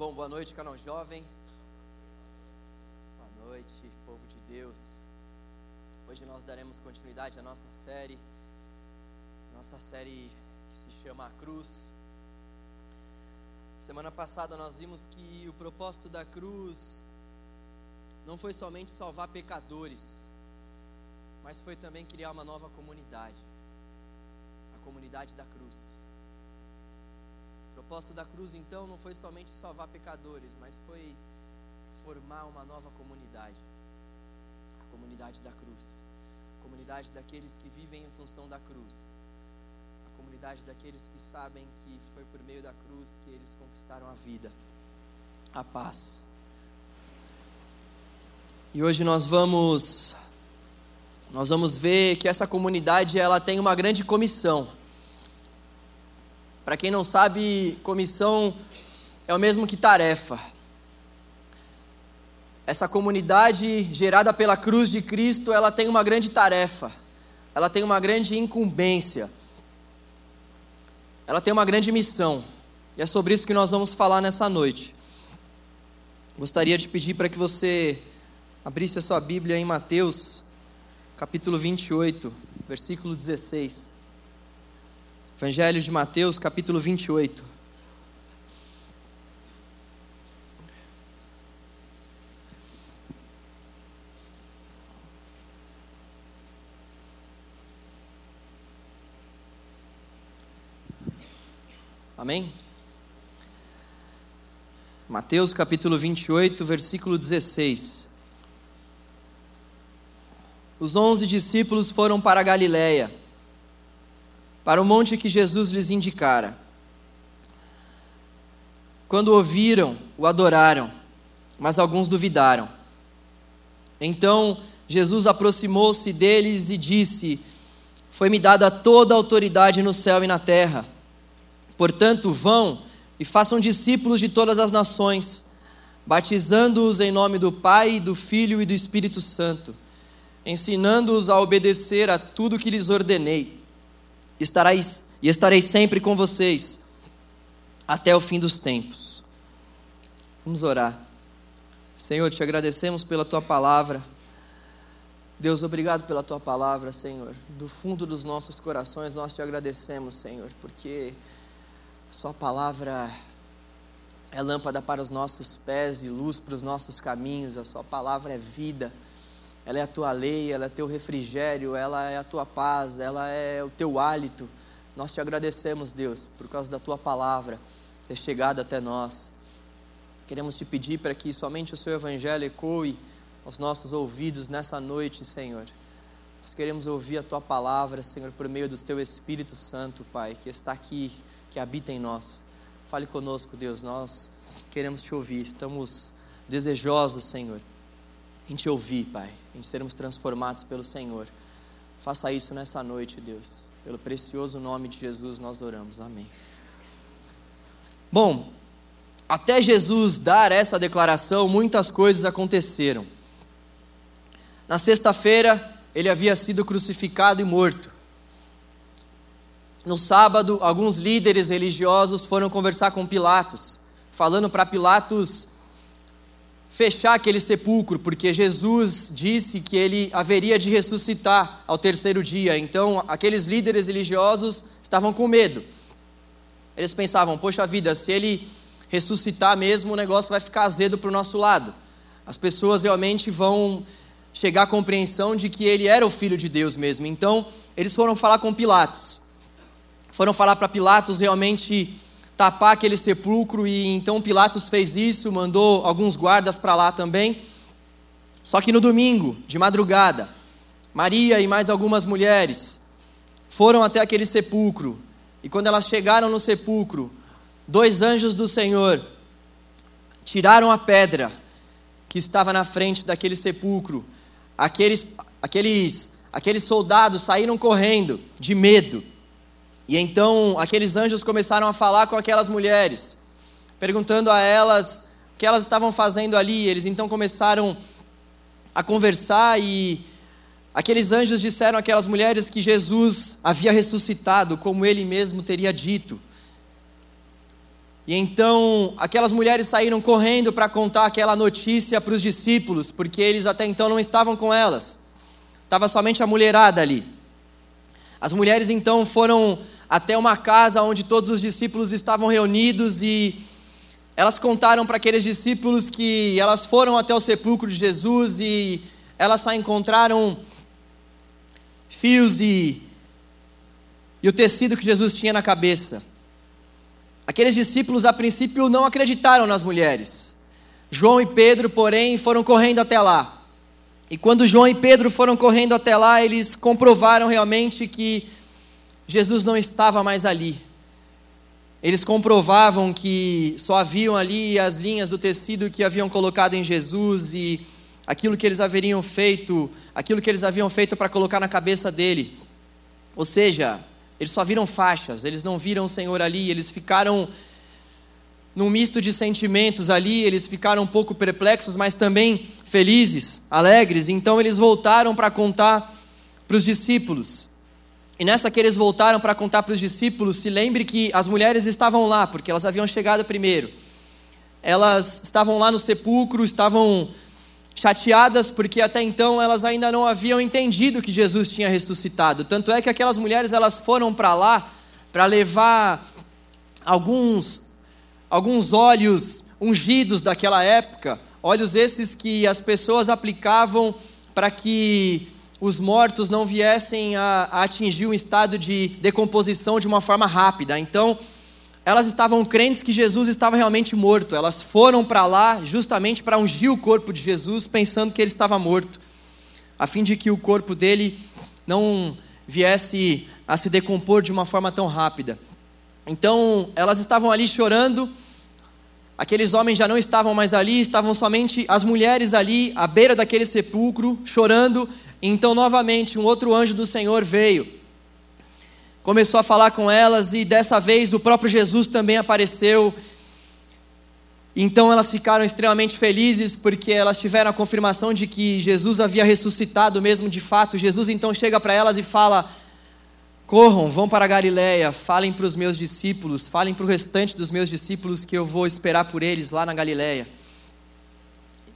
Bom, boa noite, canal jovem. Boa noite, povo de Deus. Hoje nós daremos continuidade à nossa série, nossa série que se chama A Cruz. Semana passada nós vimos que o propósito da cruz não foi somente salvar pecadores, mas foi também criar uma nova comunidade a comunidade da cruz. Propósito da cruz, então, não foi somente salvar pecadores, mas foi formar uma nova comunidade a comunidade da cruz, a comunidade daqueles que vivem em função da cruz, a comunidade daqueles que sabem que foi por meio da cruz que eles conquistaram a vida, a paz. E hoje nós vamos nós vamos ver que essa comunidade ela tem uma grande comissão. Para quem não sabe, comissão é o mesmo que tarefa. Essa comunidade gerada pela cruz de Cristo, ela tem uma grande tarefa. Ela tem uma grande incumbência. Ela tem uma grande missão. E é sobre isso que nós vamos falar nessa noite. Gostaria de pedir para que você abrisse a sua Bíblia em Mateus, capítulo 28, versículo 16. Evangelho de Mateus, capítulo 28. Amém? Mateus capítulo 28, versículo 16. Os onze discípulos foram para a Galiléia para o monte que Jesus lhes indicara. Quando ouviram, o adoraram, mas alguns duvidaram. Então Jesus aproximou-se deles e disse: Foi-me dada toda a autoridade no céu e na terra. Portanto, vão e façam discípulos de todas as nações, batizando-os em nome do Pai, do Filho e do Espírito Santo, ensinando-os a obedecer a tudo que lhes ordenei estareis, e estarei sempre com vocês até o fim dos tempos. Vamos orar. Senhor, te agradecemos pela tua palavra. Deus, obrigado pela tua palavra, Senhor. Do fundo dos nossos corações nós te agradecemos, Senhor, porque a sua palavra é lâmpada para os nossos pés e luz para os nossos caminhos. A sua palavra é vida ela é a tua lei, ela é teu refrigério, ela é a tua paz, ela é o teu hálito. Nós te agradecemos, Deus, por causa da tua palavra ter chegado até nós. Queremos te pedir para que somente o seu evangelho ecoe aos nossos ouvidos nessa noite, Senhor. Nós queremos ouvir a tua palavra, Senhor, por meio do teu Espírito Santo, Pai, que está aqui, que habita em nós. Fale conosco, Deus, nós queremos te ouvir, estamos desejosos, Senhor, em te ouvir, Pai em sermos transformados pelo Senhor. Faça isso nessa noite, Deus. Pelo precioso nome de Jesus nós oramos. Amém. Bom, até Jesus dar essa declaração, muitas coisas aconteceram. Na sexta-feira, ele havia sido crucificado e morto. No sábado, alguns líderes religiosos foram conversar com Pilatos, falando para Pilatos fechar aquele sepulcro, porque Jesus disse que ele haveria de ressuscitar ao terceiro dia. Então, aqueles líderes religiosos estavam com medo. Eles pensavam: poxa vida, se ele ressuscitar mesmo, o negócio vai ficar azedo para o nosso lado. As pessoas realmente vão chegar à compreensão de que ele era o filho de Deus mesmo. Então, eles foram falar com Pilatos. Foram falar para Pilatos realmente tapar aquele sepulcro e então Pilatos fez isso, mandou alguns guardas para lá também. Só que no domingo, de madrugada, Maria e mais algumas mulheres foram até aquele sepulcro. E quando elas chegaram no sepulcro, dois anjos do Senhor tiraram a pedra que estava na frente daquele sepulcro. Aqueles, aqueles, aqueles soldados saíram correndo de medo. E então aqueles anjos começaram a falar com aquelas mulheres, perguntando a elas o que elas estavam fazendo ali. Eles então começaram a conversar e aqueles anjos disseram àquelas mulheres que Jesus havia ressuscitado, como ele mesmo teria dito. E então aquelas mulheres saíram correndo para contar aquela notícia para os discípulos, porque eles até então não estavam com elas. Estava somente a mulherada ali. As mulheres então foram até uma casa onde todos os discípulos estavam reunidos e elas contaram para aqueles discípulos que elas foram até o sepulcro de Jesus e elas só encontraram fios e, e o tecido que Jesus tinha na cabeça. Aqueles discípulos, a princípio, não acreditaram nas mulheres. João e Pedro, porém, foram correndo até lá. E quando João e Pedro foram correndo até lá, eles comprovaram realmente que Jesus não estava mais ali. Eles comprovavam que só haviam ali as linhas do tecido que haviam colocado em Jesus e aquilo que eles haveriam feito, aquilo que eles haviam feito para colocar na cabeça dele. Ou seja, eles só viram faixas, eles não viram o Senhor ali, eles ficaram num misto de sentimentos ali, eles ficaram um pouco perplexos, mas também felizes, alegres. Então eles voltaram para contar para os discípulos. E nessa que eles voltaram para contar para os discípulos, se lembre que as mulheres estavam lá, porque elas haviam chegado primeiro. Elas estavam lá no sepulcro, estavam chateadas porque até então elas ainda não haviam entendido que Jesus tinha ressuscitado. Tanto é que aquelas mulheres elas foram para lá para levar alguns alguns óleos ungidos daquela época, óleos esses que as pessoas aplicavam para que os mortos não viessem a, a atingir um estado de decomposição de uma forma rápida. Então, elas estavam crentes que Jesus estava realmente morto. Elas foram para lá justamente para ungir o corpo de Jesus, pensando que ele estava morto, a fim de que o corpo dele não viesse a se decompor de uma forma tão rápida. Então, elas estavam ali chorando. Aqueles homens já não estavam mais ali, estavam somente as mulheres ali, à beira daquele sepulcro, chorando. Então, novamente, um outro anjo do Senhor veio começou a falar com elas e dessa vez o próprio Jesus também apareceu. Então elas ficaram extremamente felizes porque elas tiveram a confirmação de que Jesus havia ressuscitado mesmo de fato. Jesus então chega para elas e fala: Corram, vão para a Galiléia, falem para os meus discípulos, falem para o restante dos meus discípulos que eu vou esperar por eles lá na Galiléia.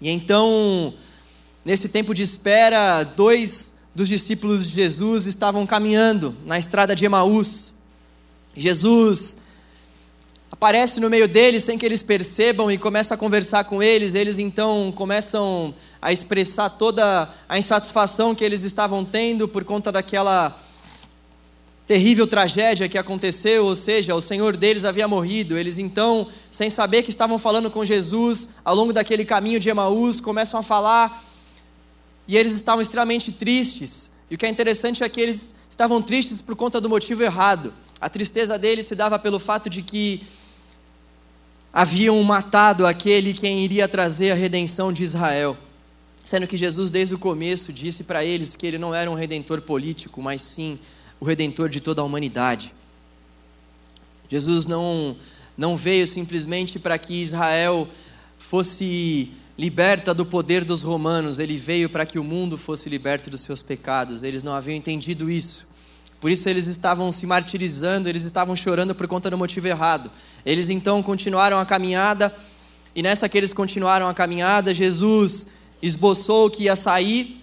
E então, nesse tempo de espera, dois dos discípulos de Jesus estavam caminhando na estrada de Emaús. Jesus aparece no meio deles sem que eles percebam e começa a conversar com eles. Eles então começam a expressar toda a insatisfação que eles estavam tendo por conta daquela terrível tragédia que aconteceu, ou seja, o Senhor deles havia morrido. Eles então, sem saber que estavam falando com Jesus, ao longo daquele caminho de Emaús, começam a falar e eles estavam extremamente tristes. E o que é interessante é que eles estavam tristes por conta do motivo errado. A tristeza deles se dava pelo fato de que haviam matado aquele quem iria trazer a redenção de Israel. Sendo que Jesus, desde o começo, disse para eles que ele não era um redentor político, mas sim o redentor de toda a humanidade. Jesus não, não veio simplesmente para que Israel fosse liberta do poder dos romanos, ele veio para que o mundo fosse liberto dos seus pecados. Eles não haviam entendido isso. Por isso eles estavam se martirizando, eles estavam chorando por conta do motivo errado. Eles então continuaram a caminhada, e nessa que eles continuaram a caminhada, Jesus esboçou que ia sair,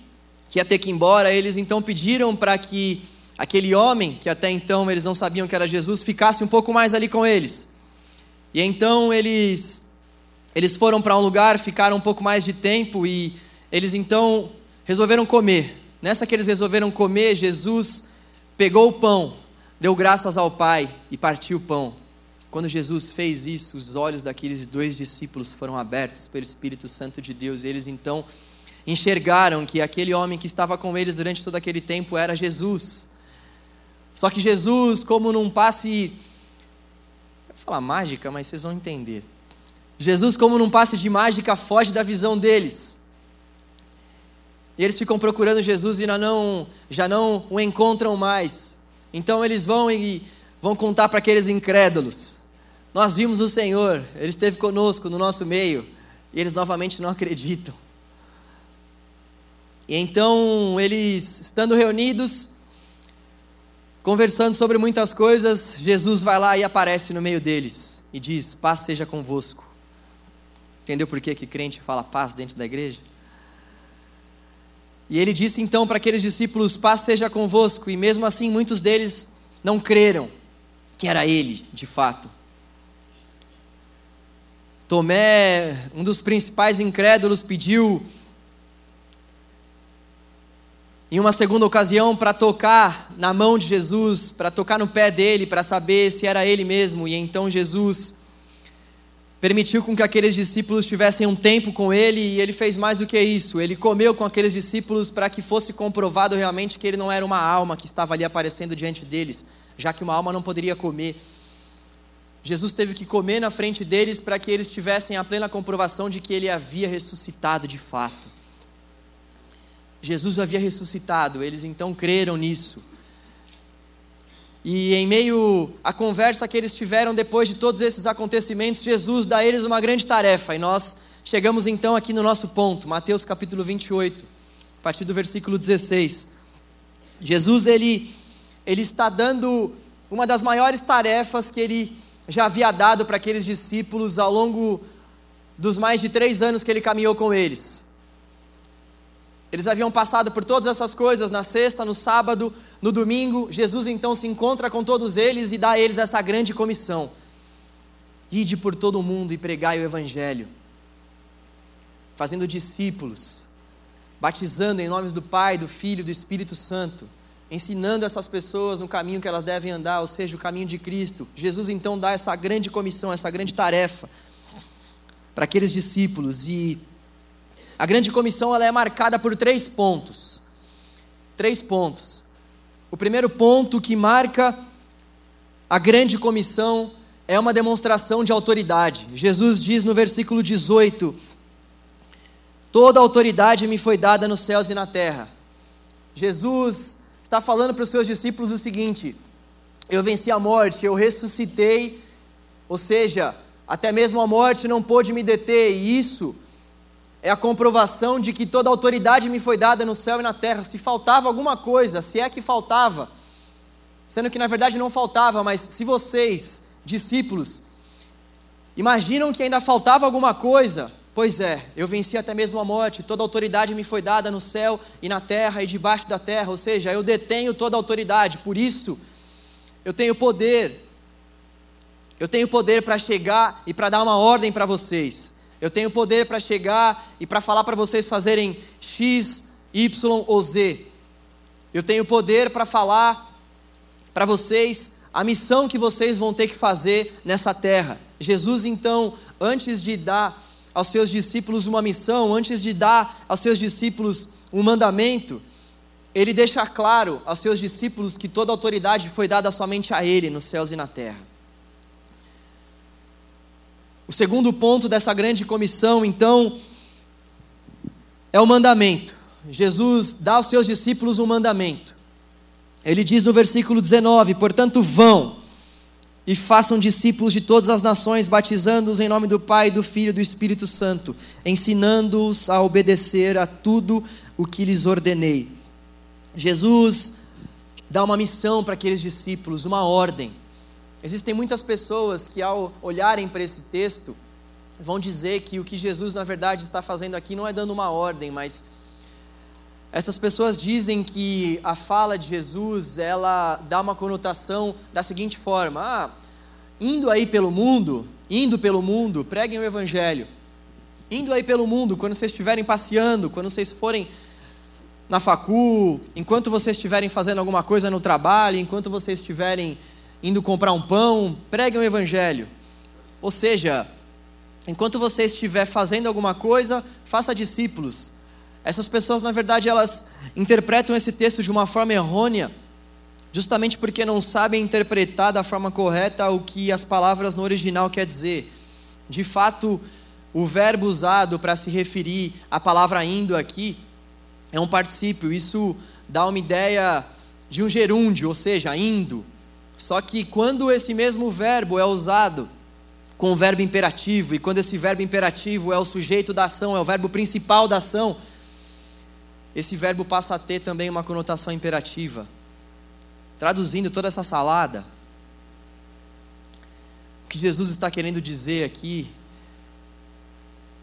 que ia ter que ir embora. Eles então pediram para que aquele homem, que até então eles não sabiam que era Jesus, ficasse um pouco mais ali com eles. E então eles eles foram para um lugar, ficaram um pouco mais de tempo e eles então resolveram comer. Nessa que eles resolveram comer, Jesus pegou o pão, deu graças ao Pai e partiu o pão. Quando Jesus fez isso, os olhos daqueles dois discípulos foram abertos pelo Espírito Santo de Deus, e eles então enxergaram que aquele homem que estava com eles durante todo aquele tempo era Jesus. Só que Jesus, como num passe, vou falar mágica, mas vocês vão entender. Jesus, como num passe de mágica, foge da visão deles. E eles ficam procurando Jesus e já não, já não o encontram mais. Então eles vão e vão contar para aqueles incrédulos: Nós vimos o Senhor, Ele esteve conosco no nosso meio. E eles novamente não acreditam. E então eles, estando reunidos, Conversando sobre muitas coisas, Jesus vai lá e aparece no meio deles e diz: Paz seja convosco. Entendeu por que, que crente fala paz dentro da igreja? E ele disse então para aqueles discípulos: Paz seja convosco. E mesmo assim, muitos deles não creram que era ele, de fato. Tomé, um dos principais incrédulos, pediu em uma segunda ocasião para tocar na mão de Jesus, para tocar no pé dele, para saber se era ele mesmo. E então Jesus permitiu com que aqueles discípulos tivessem um tempo com ele e ele fez mais do que isso. Ele comeu com aqueles discípulos para que fosse comprovado realmente que ele não era uma alma que estava ali aparecendo diante deles, já que uma alma não poderia comer. Jesus teve que comer na frente deles para que eles tivessem a plena comprovação de que ele havia ressuscitado de fato. Jesus havia ressuscitado, eles então creram nisso. E em meio à conversa que eles tiveram depois de todos esses acontecimentos, Jesus dá a eles uma grande tarefa. E nós chegamos então aqui no nosso ponto, Mateus capítulo 28, a partir do versículo 16. Jesus ele, ele está dando uma das maiores tarefas que ele já havia dado para aqueles discípulos ao longo dos mais de três anos que ele caminhou com eles. Eles haviam passado por todas essas coisas na sexta, no sábado, no domingo. Jesus então se encontra com todos eles e dá a eles essa grande comissão: Ide por todo o mundo e pregai o Evangelho, fazendo discípulos, batizando em nomes do Pai, do Filho e do Espírito Santo, ensinando essas pessoas no caminho que elas devem andar, ou seja, o caminho de Cristo. Jesus então dá essa grande comissão, essa grande tarefa para aqueles discípulos e a grande comissão ela é marcada por três pontos. Três pontos. O primeiro ponto que marca a grande comissão é uma demonstração de autoridade. Jesus diz no versículo 18: Toda autoridade me foi dada nos céus e na terra. Jesus está falando para os seus discípulos o seguinte: Eu venci a morte, eu ressuscitei, ou seja, até mesmo a morte não pôde me deter, e isso é a comprovação de que toda autoridade me foi dada no céu e na terra. Se faltava alguma coisa, se é que faltava, sendo que na verdade não faltava, mas se vocês, discípulos, imaginam que ainda faltava alguma coisa, pois é, eu venci até mesmo a morte, toda autoridade me foi dada no céu e na terra e debaixo da terra, ou seja, eu detenho toda autoridade, por isso eu tenho poder. Eu tenho poder para chegar e para dar uma ordem para vocês. Eu tenho poder para chegar e para falar para vocês fazerem X, Y ou Z. Eu tenho poder para falar para vocês a missão que vocês vão ter que fazer nessa terra. Jesus, então, antes de dar aos seus discípulos uma missão, antes de dar aos seus discípulos um mandamento, ele deixa claro aos seus discípulos que toda autoridade foi dada somente a ele nos céus e na terra. O segundo ponto dessa grande comissão, então, é o mandamento. Jesus dá aos seus discípulos um mandamento. Ele diz no versículo 19: Portanto, vão e façam discípulos de todas as nações, batizando-os em nome do Pai, do Filho e do Espírito Santo, ensinando-os a obedecer a tudo o que lhes ordenei. Jesus dá uma missão para aqueles discípulos, uma ordem. Existem muitas pessoas que, ao olharem para esse texto, vão dizer que o que Jesus, na verdade, está fazendo aqui não é dando uma ordem, mas essas pessoas dizem que a fala de Jesus ela dá uma conotação da seguinte forma: ah, indo aí pelo mundo, indo pelo mundo, preguem o Evangelho. Indo aí pelo mundo, quando vocês estiverem passeando, quando vocês forem na facu, enquanto vocês estiverem fazendo alguma coisa no trabalho, enquanto vocês estiverem indo comprar um pão, preguem o evangelho. Ou seja, enquanto você estiver fazendo alguma coisa, faça discípulos. Essas pessoas, na verdade, elas interpretam esse texto de uma forma errônea, justamente porque não sabem interpretar da forma correta o que as palavras no original quer dizer. De fato, o verbo usado para se referir à palavra indo aqui é um particípio. Isso dá uma ideia de um gerúndio, ou seja, indo. Só que quando esse mesmo verbo é usado com o verbo imperativo, e quando esse verbo imperativo é o sujeito da ação, é o verbo principal da ação, esse verbo passa a ter também uma conotação imperativa. traduzindo toda essa salada, o que Jesus está querendo dizer aqui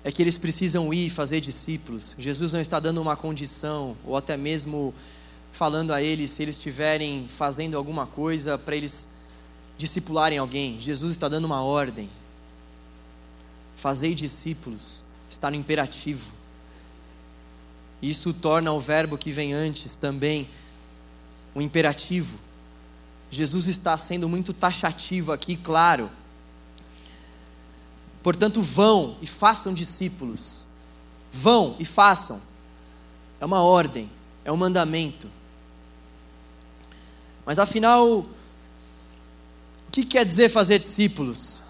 é que eles precisam ir fazer discípulos. Jesus não está dando uma condição, ou até mesmo falando a eles se eles estiverem fazendo alguma coisa para eles discipularem alguém. Jesus está dando uma ordem. Fazei discípulos está no imperativo. Isso torna o verbo que vem antes também um imperativo. Jesus está sendo muito taxativo aqui, claro. Portanto, vão e façam discípulos. Vão e façam. É uma ordem, é um mandamento. Mas afinal, o que quer dizer fazer discípulos?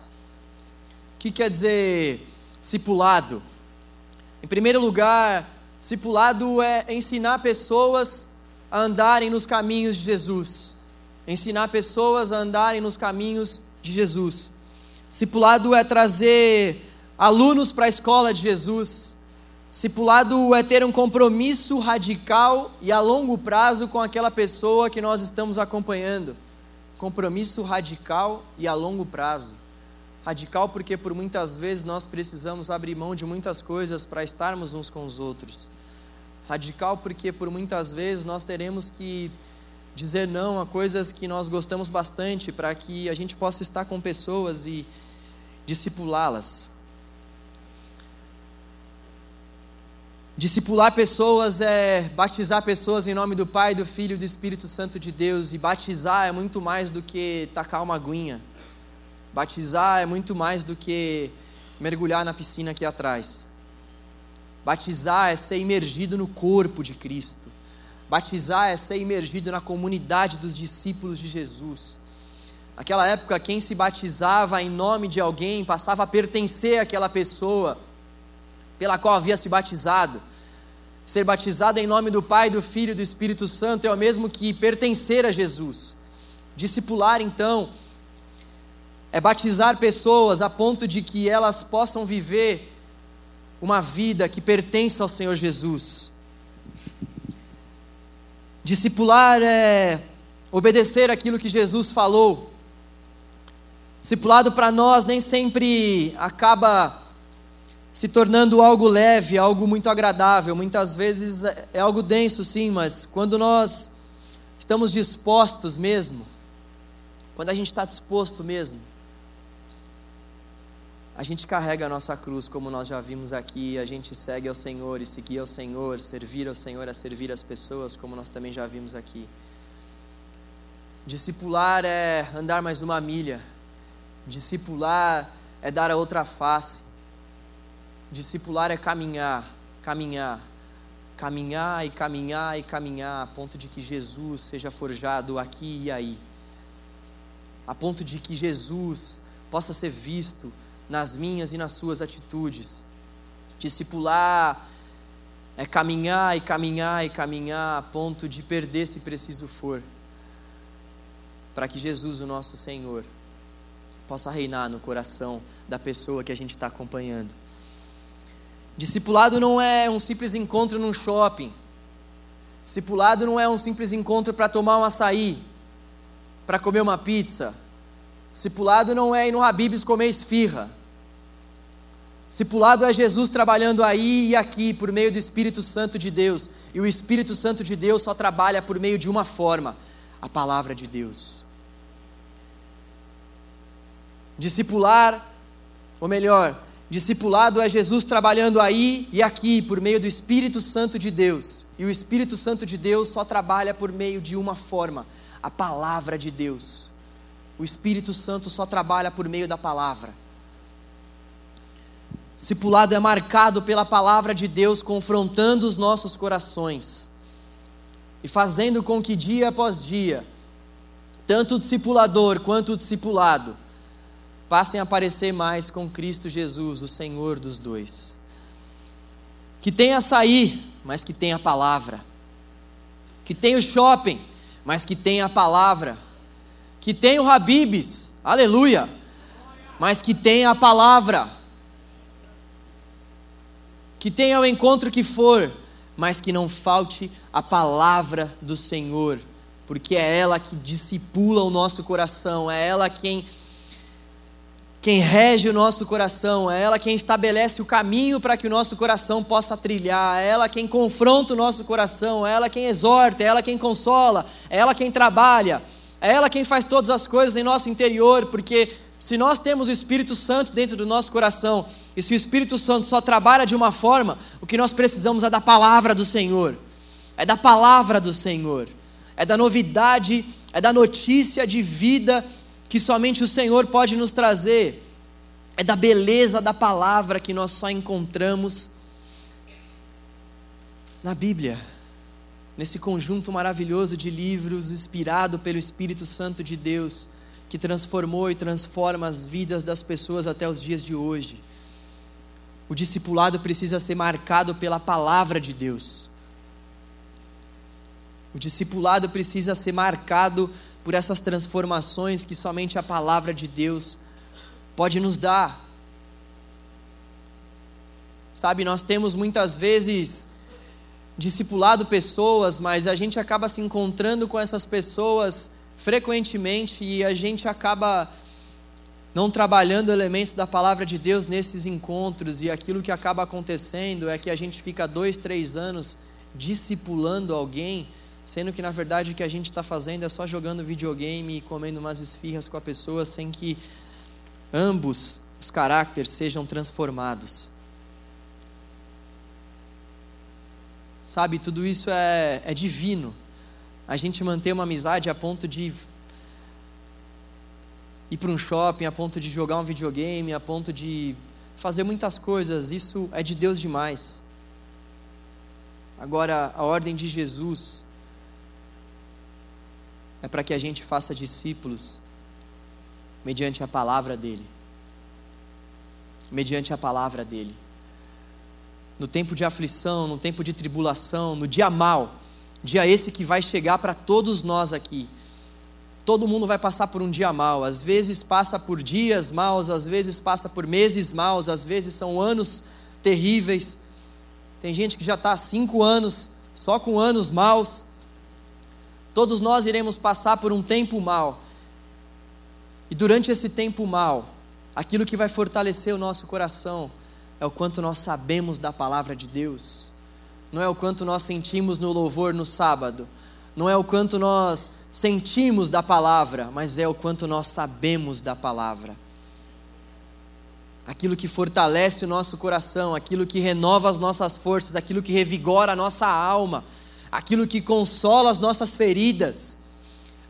O que quer dizer discipulado? Em primeiro lugar, discipulado é ensinar pessoas a andarem nos caminhos de Jesus. Ensinar pessoas a andarem nos caminhos de Jesus. Discipulado é trazer alunos para a escola de Jesus. Discipulado é ter um compromisso radical e a longo prazo com aquela pessoa que nós estamos acompanhando. Compromisso radical e a longo prazo. Radical porque por muitas vezes nós precisamos abrir mão de muitas coisas para estarmos uns com os outros. Radical porque por muitas vezes nós teremos que dizer não a coisas que nós gostamos bastante para que a gente possa estar com pessoas e discipulá-las. Discipular pessoas é batizar pessoas em nome do Pai, do Filho e do Espírito Santo de Deus. E batizar é muito mais do que tacar uma aguinha. Batizar é muito mais do que mergulhar na piscina aqui atrás. Batizar é ser imergido no corpo de Cristo. Batizar é ser imergido na comunidade dos discípulos de Jesus. Naquela época, quem se batizava em nome de alguém passava a pertencer àquela pessoa pela qual havia se batizado. Ser batizado em nome do Pai, do Filho e do Espírito Santo é o mesmo que pertencer a Jesus. Discipular, então, é batizar pessoas a ponto de que elas possam viver uma vida que pertence ao Senhor Jesus. Discipular é obedecer aquilo que Jesus falou. Discipulado para nós nem sempre acaba se tornando algo leve, algo muito agradável. Muitas vezes é algo denso, sim, mas quando nós estamos dispostos mesmo, quando a gente está disposto mesmo, a gente carrega a nossa cruz, como nós já vimos aqui, a gente segue ao Senhor e seguir ao Senhor, servir ao Senhor é servir as pessoas, como nós também já vimos aqui. Discipular é andar mais uma milha, discipular é dar a outra face, discipular é caminhar, caminhar, caminhar e caminhar e caminhar, a ponto de que Jesus seja forjado aqui e aí, a ponto de que Jesus possa ser visto nas minhas e nas suas atitudes. Discipular é caminhar e caminhar e caminhar a ponto de perder se preciso for, para que Jesus, o nosso Senhor, possa reinar no coração da pessoa que a gente está acompanhando. Discipulado não é um simples encontro num shopping. Discipulado não é um simples encontro para tomar um açaí, para comer uma pizza. Discipulado não é ir no Habib's comer esfirra. Discipulado é Jesus trabalhando aí e aqui por meio do Espírito Santo de Deus. E o Espírito Santo de Deus só trabalha por meio de uma forma: a palavra de Deus. Discipular, ou melhor, discipulado é Jesus trabalhando aí e aqui por meio do Espírito Santo de Deus. E o Espírito Santo de Deus só trabalha por meio de uma forma: a palavra de Deus. O Espírito Santo só trabalha por meio da palavra. Discipulado é marcado pela palavra de Deus confrontando os nossos corações e fazendo com que dia após dia, tanto o discipulador quanto o discipulado passem a parecer mais com Cristo Jesus, o Senhor dos dois. Que tenha açaí, mas que tenha a palavra. Que tenha o shopping, mas que tenha a palavra. Que tenha o Habibs, aleluia, mas que tenha a palavra que tenha o encontro que for, mas que não falte a palavra do Senhor porque é ela que discipula o nosso coração, é ela quem quem rege o nosso coração, é ela quem estabelece o caminho para que o nosso coração possa trilhar, é ela quem confronta o nosso coração, é ela quem exorta, é ela quem consola, é ela quem trabalha, é ela quem faz todas as coisas em nosso interior, porque se nós temos o Espírito Santo dentro do nosso coração, e se o Espírito Santo só trabalha de uma forma, o que nós precisamos é da palavra do Senhor, é da palavra do Senhor, é da novidade, é da notícia de vida que somente o Senhor pode nos trazer, é da beleza da palavra que nós só encontramos na Bíblia, nesse conjunto maravilhoso de livros inspirado pelo Espírito Santo de Deus, que transformou e transforma as vidas das pessoas até os dias de hoje. O discipulado precisa ser marcado pela palavra de Deus. O discipulado precisa ser marcado por essas transformações que somente a palavra de Deus pode nos dar. Sabe, nós temos muitas vezes discipulado pessoas, mas a gente acaba se encontrando com essas pessoas frequentemente e a gente acaba não trabalhando elementos da palavra de Deus nesses encontros, e aquilo que acaba acontecendo é que a gente fica dois, três anos discipulando alguém sendo que na verdade o que a gente está fazendo é só jogando videogame e comendo umas esfirras com a pessoa sem que ambos os caracteres sejam transformados. Sabe, tudo isso é, é divino. A gente manter uma amizade a ponto de ir para um shopping, a ponto de jogar um videogame, a ponto de fazer muitas coisas, isso é de Deus demais. Agora, a ordem de Jesus é para que a gente faça discípulos mediante a palavra dele. Mediante a palavra dele. No tempo de aflição, no tempo de tribulação, no dia mal, dia esse que vai chegar para todos nós aqui. Todo mundo vai passar por um dia mal, às vezes passa por dias maus, às vezes passa por meses maus, às vezes são anos terríveis. Tem gente que já está há cinco anos só com anos maus. Todos nós iremos passar por um tempo mal. E durante esse tempo mal, aquilo que vai fortalecer o nosso coração é o quanto nós sabemos da palavra de Deus. Não é o quanto nós sentimos no louvor no sábado. Não é o quanto nós sentimos da palavra, mas é o quanto nós sabemos da palavra. Aquilo que fortalece o nosso coração, aquilo que renova as nossas forças, aquilo que revigora a nossa alma aquilo que consola as nossas feridas,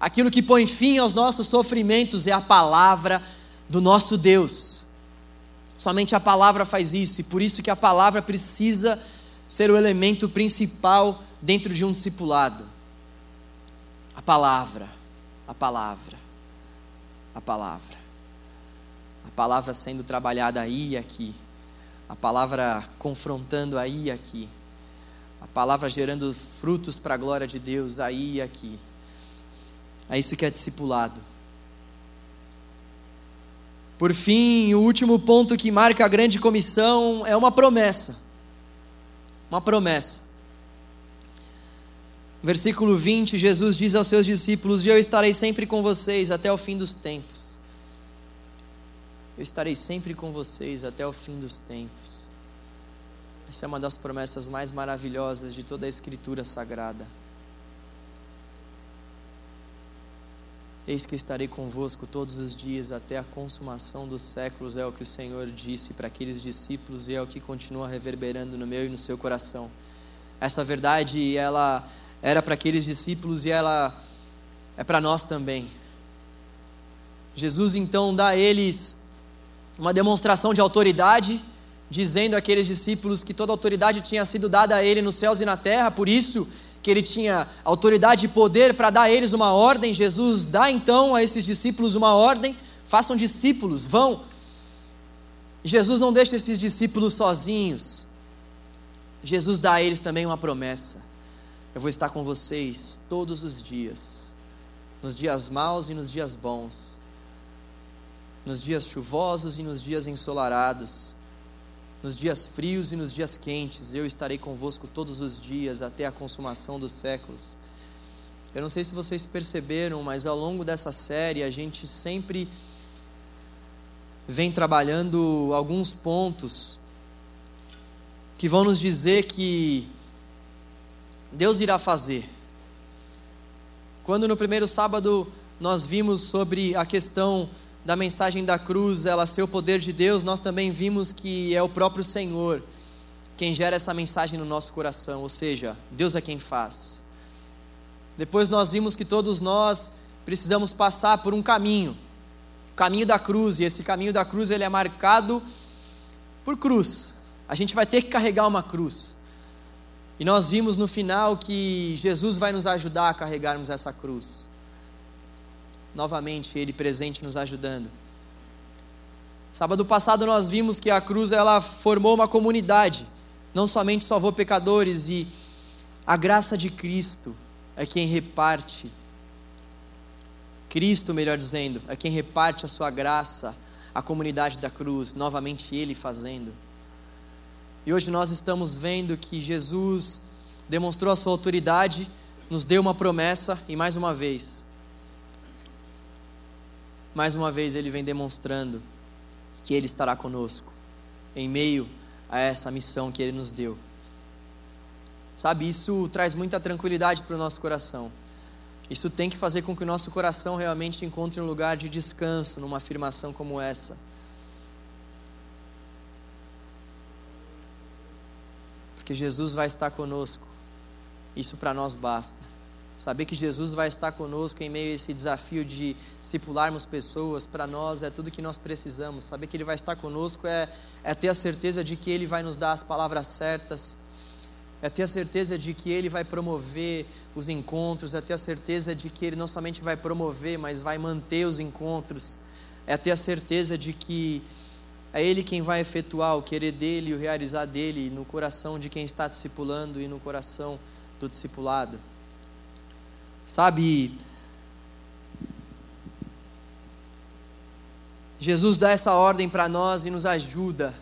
aquilo que põe fim aos nossos sofrimentos é a palavra do nosso Deus. Somente a palavra faz isso, e por isso que a palavra precisa ser o elemento principal dentro de um discipulado. A palavra, a palavra, a palavra. A palavra sendo trabalhada aí e aqui. A palavra confrontando aí e aqui a palavra gerando frutos para a glória de Deus aí e aqui. É isso que é discipulado. Por fim, o último ponto que marca a grande comissão é uma promessa. Uma promessa. Versículo 20, Jesus diz aos seus discípulos: E eu estarei sempre com vocês até o fim dos tempos. Eu estarei sempre com vocês até o fim dos tempos. Essa é uma das promessas mais maravilhosas de toda a Escritura Sagrada. Eis que estarei convosco todos os dias até a consumação dos séculos, é o que o Senhor disse para aqueles discípulos e é o que continua reverberando no meu e no seu coração. Essa verdade, ela era para aqueles discípulos e ela é para nós também. Jesus então dá a eles uma demonstração de autoridade dizendo àqueles discípulos que toda autoridade tinha sido dada a ele nos céus e na terra, por isso que ele tinha autoridade e poder para dar a eles uma ordem. Jesus dá então a esses discípulos uma ordem: façam discípulos, vão. Jesus não deixa esses discípulos sozinhos. Jesus dá a eles também uma promessa: eu vou estar com vocês todos os dias, nos dias maus e nos dias bons, nos dias chuvosos e nos dias ensolarados nos dias frios e nos dias quentes, eu estarei convosco todos os dias até a consumação dos séculos. Eu não sei se vocês perceberam, mas ao longo dessa série a gente sempre vem trabalhando alguns pontos que vão nos dizer que Deus irá fazer. Quando no primeiro sábado nós vimos sobre a questão da mensagem da cruz, ela ser o poder de Deus, nós também vimos que é o próprio Senhor quem gera essa mensagem no nosso coração, ou seja, Deus é quem faz. Depois nós vimos que todos nós precisamos passar por um caminho, o caminho da cruz, e esse caminho da cruz ele é marcado por cruz. A gente vai ter que carregar uma cruz. E nós vimos no final que Jesus vai nos ajudar a carregarmos essa cruz. Novamente, Ele presente nos ajudando. Sábado passado nós vimos que a cruz ela formou uma comunidade, não somente salvou pecadores e a graça de Cristo é quem reparte. Cristo, melhor dizendo, é quem reparte a sua graça à comunidade da cruz, novamente Ele fazendo. E hoje nós estamos vendo que Jesus demonstrou a sua autoridade, nos deu uma promessa e mais uma vez, mais uma vez ele vem demonstrando que ele estará conosco em meio a essa missão que ele nos deu. Sabe, isso traz muita tranquilidade para o nosso coração. Isso tem que fazer com que o nosso coração realmente encontre um lugar de descanso numa afirmação como essa. que Jesus vai estar conosco. Isso para nós basta. Saber que Jesus vai estar conosco em meio a esse desafio de discipularmos pessoas, para nós é tudo que nós precisamos. Saber que Ele vai estar conosco é, é ter a certeza de que Ele vai nos dar as palavras certas, é ter a certeza de que Ele vai promover os encontros, é ter a certeza de que Ele não somente vai promover, mas vai manter os encontros, é ter a certeza de que é Ele quem vai efetuar o querer dele e o realizar dele no coração de quem está discipulando e no coração do discipulado. Sabe, Jesus dá essa ordem para nós e nos ajuda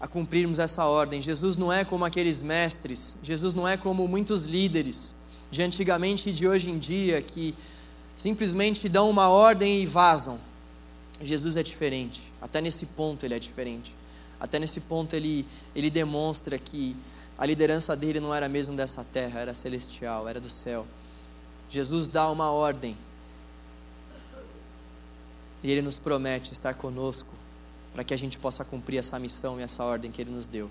a cumprirmos essa ordem. Jesus não é como aqueles mestres, Jesus não é como muitos líderes de antigamente e de hoje em dia que simplesmente dão uma ordem e vazam. Jesus é diferente. Até nesse ponto ele é diferente. Até nesse ponto ele, ele demonstra que a liderança dele não era mesmo dessa terra, era celestial, era do céu. Jesus dá uma ordem. E ele nos promete estar conosco para que a gente possa cumprir essa missão e essa ordem que ele nos deu.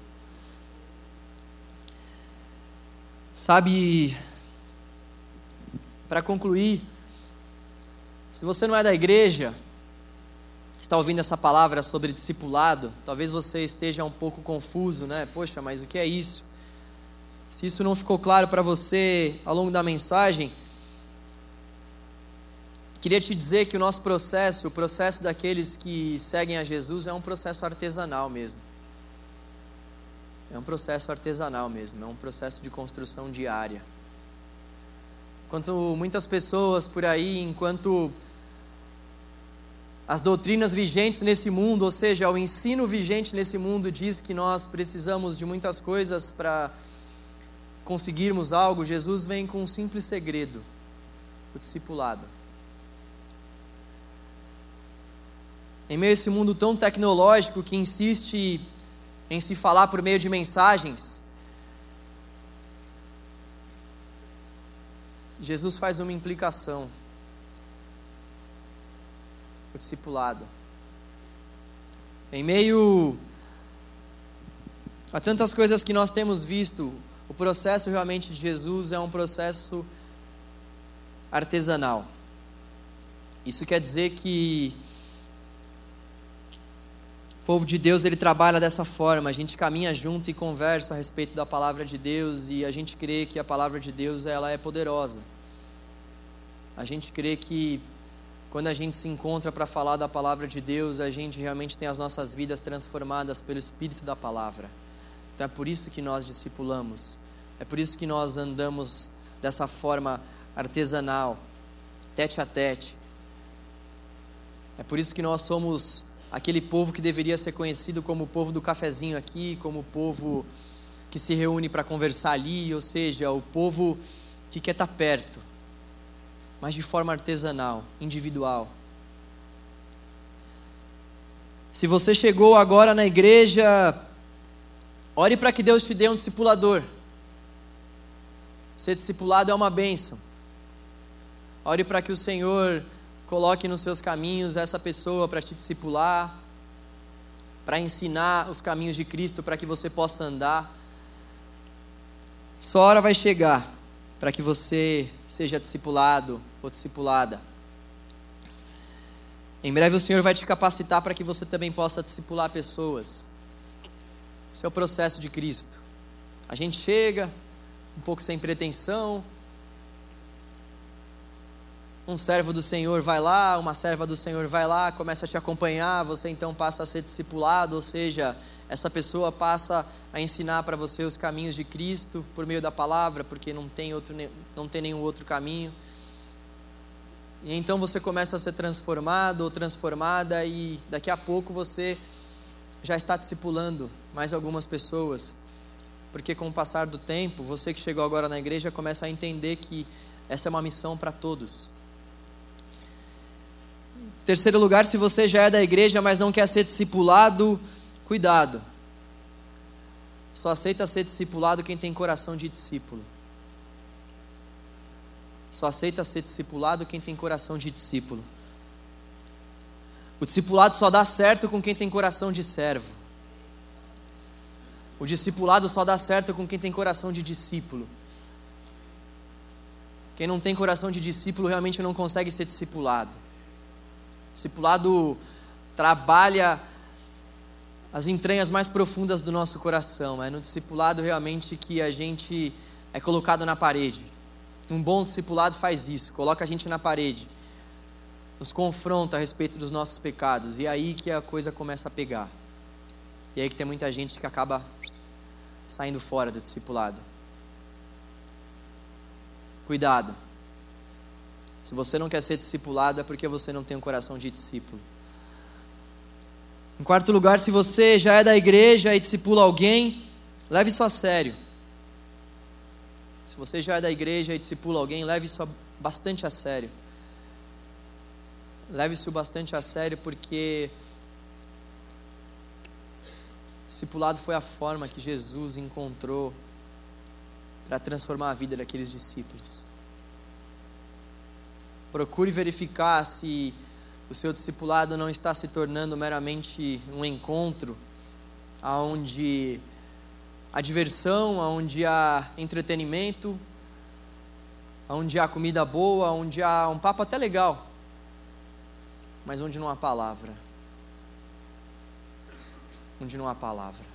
Sabe, para concluir, se você não é da igreja, está ouvindo essa palavra sobre discipulado, talvez você esteja um pouco confuso, né? Poxa, mas o que é isso? Se isso não ficou claro para você ao longo da mensagem, queria te dizer que o nosso processo, o processo daqueles que seguem a Jesus, é um processo artesanal mesmo. É um processo artesanal mesmo, é um processo de construção diária. Enquanto muitas pessoas por aí, enquanto as doutrinas vigentes nesse mundo, ou seja, o ensino vigente nesse mundo diz que nós precisamos de muitas coisas para conseguirmos algo. Jesus vem com um simples segredo: o discipulado. Em meio a esse mundo tão tecnológico que insiste em se falar por meio de mensagens, Jesus faz uma implicação o discipulado. Em meio a tantas coisas que nós temos visto, o processo realmente de Jesus é um processo artesanal. Isso quer dizer que o povo de Deus ele trabalha dessa forma, a gente caminha junto e conversa a respeito da palavra de Deus e a gente crê que a palavra de Deus ela é poderosa. A gente crê que quando a gente se encontra para falar da palavra de Deus, a gente realmente tem as nossas vidas transformadas pelo Espírito da palavra. Então é por isso que nós discipulamos, é por isso que nós andamos dessa forma artesanal, tete a tete. É por isso que nós somos aquele povo que deveria ser conhecido como o povo do cafezinho aqui, como o povo que se reúne para conversar ali, ou seja, o povo que quer estar perto, mas de forma artesanal, individual. Se você chegou agora na igreja, ore para que Deus te dê um discipulador. Ser discipulado é uma bênção. Ore para que o Senhor coloque nos seus caminhos essa pessoa para te discipular, para ensinar os caminhos de Cristo para que você possa andar. Sua hora vai chegar para que você seja discipulado ou discipulada. Em breve o Senhor vai te capacitar para que você também possa discipular pessoas. Esse é o processo de Cristo. A gente chega um pouco sem pretensão. Um servo do Senhor vai lá, uma serva do Senhor vai lá, começa a te acompanhar, você então passa a ser discipulado, ou seja, essa pessoa passa a ensinar para você os caminhos de Cristo por meio da palavra, porque não tem, outro, não tem nenhum outro caminho. E então você começa a ser transformado ou transformada, e daqui a pouco você já está discipulando mais algumas pessoas. Porque com o passar do tempo, você que chegou agora na igreja começa a entender que essa é uma missão para todos. Terceiro lugar, se você já é da igreja, mas não quer ser discipulado, cuidado. Só aceita ser discipulado quem tem coração de discípulo. Só aceita ser discipulado quem tem coração de discípulo. O discipulado só dá certo com quem tem coração de servo. O discipulado só dá certo com quem tem coração de discípulo. Quem não tem coração de discípulo realmente não consegue ser discipulado. Discipulado trabalha as entranhas mais profundas do nosso coração. É no discipulado realmente que a gente é colocado na parede. Um bom discipulado faz isso, coloca a gente na parede, nos confronta a respeito dos nossos pecados, e é aí que a coisa começa a pegar. E é aí que tem muita gente que acaba saindo fora do discipulado. Cuidado. Se você não quer ser discipulado, é porque você não tem um coração de discípulo. Em quarto lugar, se você já é da igreja e discipula alguém, leve isso a sério. Se você já é da igreja e discipula alguém, leve isso bastante a sério. Leve isso bastante a sério porque discipulado foi a forma que Jesus encontrou para transformar a vida daqueles discípulos. Procure verificar se o seu discipulado não está se tornando meramente um encontro aonde a diversão, onde há entretenimento, onde há comida boa, onde há um papo até legal, mas onde não há palavra. Onde não há palavra.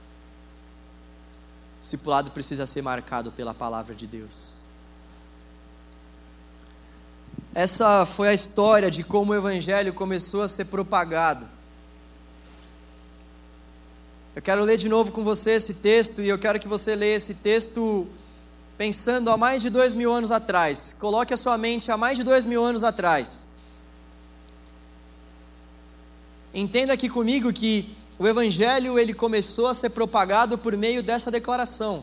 O discipulado precisa ser marcado pela palavra de Deus. Essa foi a história de como o Evangelho começou a ser propagado. Eu quero ler de novo com você esse texto e eu quero que você leia esse texto pensando há mais de dois mil anos atrás. Coloque a sua mente há mais de dois mil anos atrás. Entenda aqui comigo que o Evangelho ele começou a ser propagado por meio dessa declaração.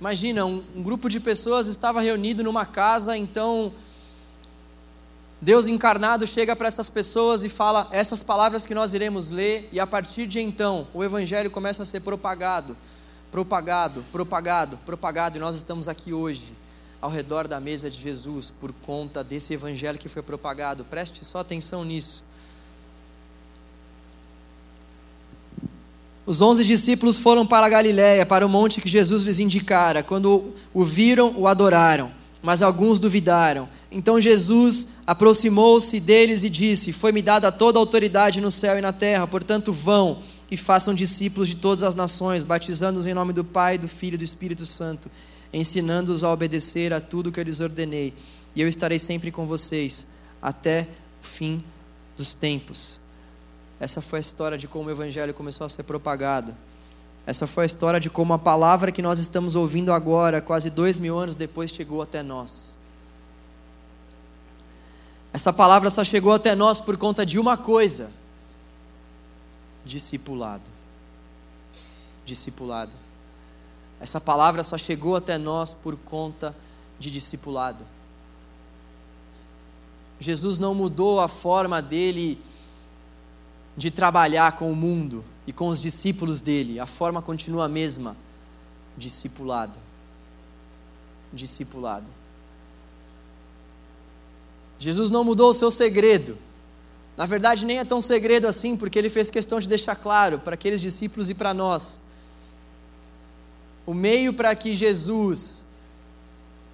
Imagina, um, um grupo de pessoas estava reunido numa casa, então Deus encarnado chega para essas pessoas e fala essas palavras que nós iremos ler, e a partir de então o Evangelho começa a ser propagado, propagado, propagado, propagado, e nós estamos aqui hoje, ao redor da mesa de Jesus, por conta desse Evangelho que foi propagado. Preste só atenção nisso. Os onze discípulos foram para a Galiléia, para o monte que Jesus lhes indicara. Quando o viram, o adoraram, mas alguns duvidaram. Então Jesus aproximou-se deles e disse: Foi-me dada toda a autoridade no céu e na terra, portanto, vão e façam discípulos de todas as nações, batizando-os em nome do Pai, do Filho e do Espírito Santo, ensinando-os a obedecer a tudo que eu lhes ordenei. E eu estarei sempre com vocês até o fim dos tempos. Essa foi a história de como o Evangelho começou a ser propagado. Essa foi a história de como a palavra que nós estamos ouvindo agora, quase dois mil anos depois, chegou até nós. Essa palavra só chegou até nós por conta de uma coisa: discipulado. Discipulado. Essa palavra só chegou até nós por conta de discipulado. Jesus não mudou a forma dele de trabalhar com o mundo e com os discípulos dele, a forma continua a mesma: discipulado. Discipulado. Jesus não mudou o seu segredo. Na verdade, nem é tão segredo assim, porque ele fez questão de deixar claro para aqueles discípulos e para nós. O meio para que Jesus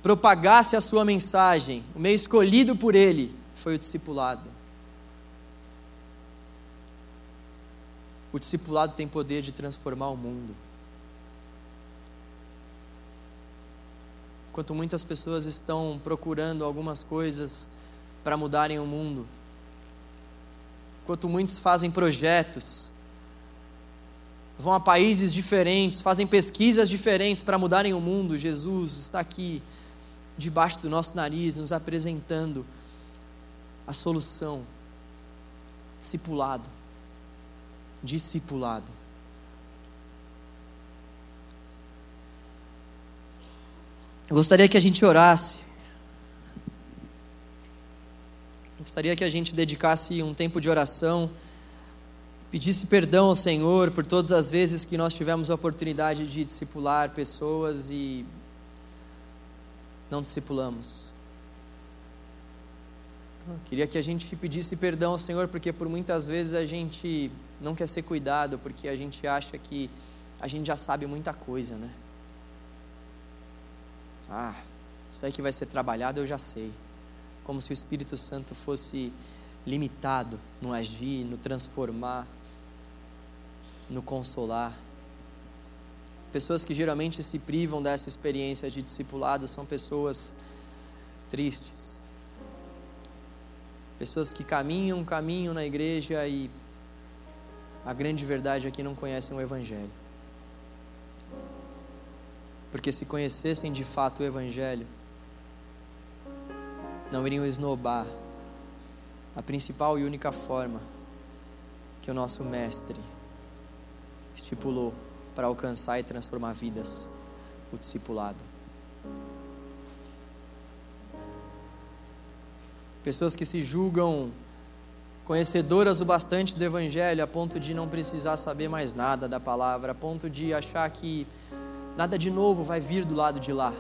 propagasse a sua mensagem, o meio escolhido por ele, foi o discipulado. O discipulado tem poder de transformar o mundo. Enquanto muitas pessoas estão procurando algumas coisas para mudarem o mundo, enquanto muitos fazem projetos, vão a países diferentes, fazem pesquisas diferentes para mudarem o mundo, Jesus está aqui, debaixo do nosso nariz, nos apresentando a solução. Discipulado. Discipulado. Eu gostaria que a gente orasse. Gostaria que a gente dedicasse um tempo de oração, pedisse perdão ao Senhor por todas as vezes que nós tivemos a oportunidade de discipular pessoas e não discipulamos. Queria que a gente pedisse perdão ao Senhor, porque por muitas vezes a gente não quer ser cuidado, porque a gente acha que a gente já sabe muita coisa, né? Ah, isso aí que vai ser trabalhado eu já sei como se o Espírito Santo fosse limitado no agir, no transformar, no consolar. Pessoas que geralmente se privam dessa experiência de discipulado são pessoas tristes. Pessoas que caminham, caminham na igreja e a grande verdade é que não conhecem o Evangelho. Porque se conhecessem de fato o Evangelho, não iriam esnobar a principal e única forma que o nosso Mestre estipulou para alcançar e transformar vidas, o discipulado. Pessoas que se julgam conhecedoras o bastante do Evangelho a ponto de não precisar saber mais nada da palavra, a ponto de achar que nada de novo vai vir do lado de lá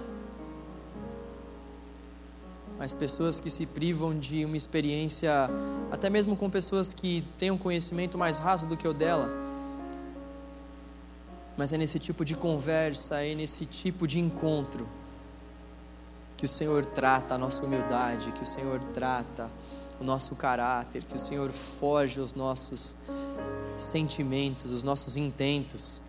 mas pessoas que se privam de uma experiência, até mesmo com pessoas que têm um conhecimento mais raso do que o dela. Mas é nesse tipo de conversa, é nesse tipo de encontro que o Senhor trata a nossa humildade, que o Senhor trata o nosso caráter, que o Senhor foge os nossos sentimentos, os nossos intentos.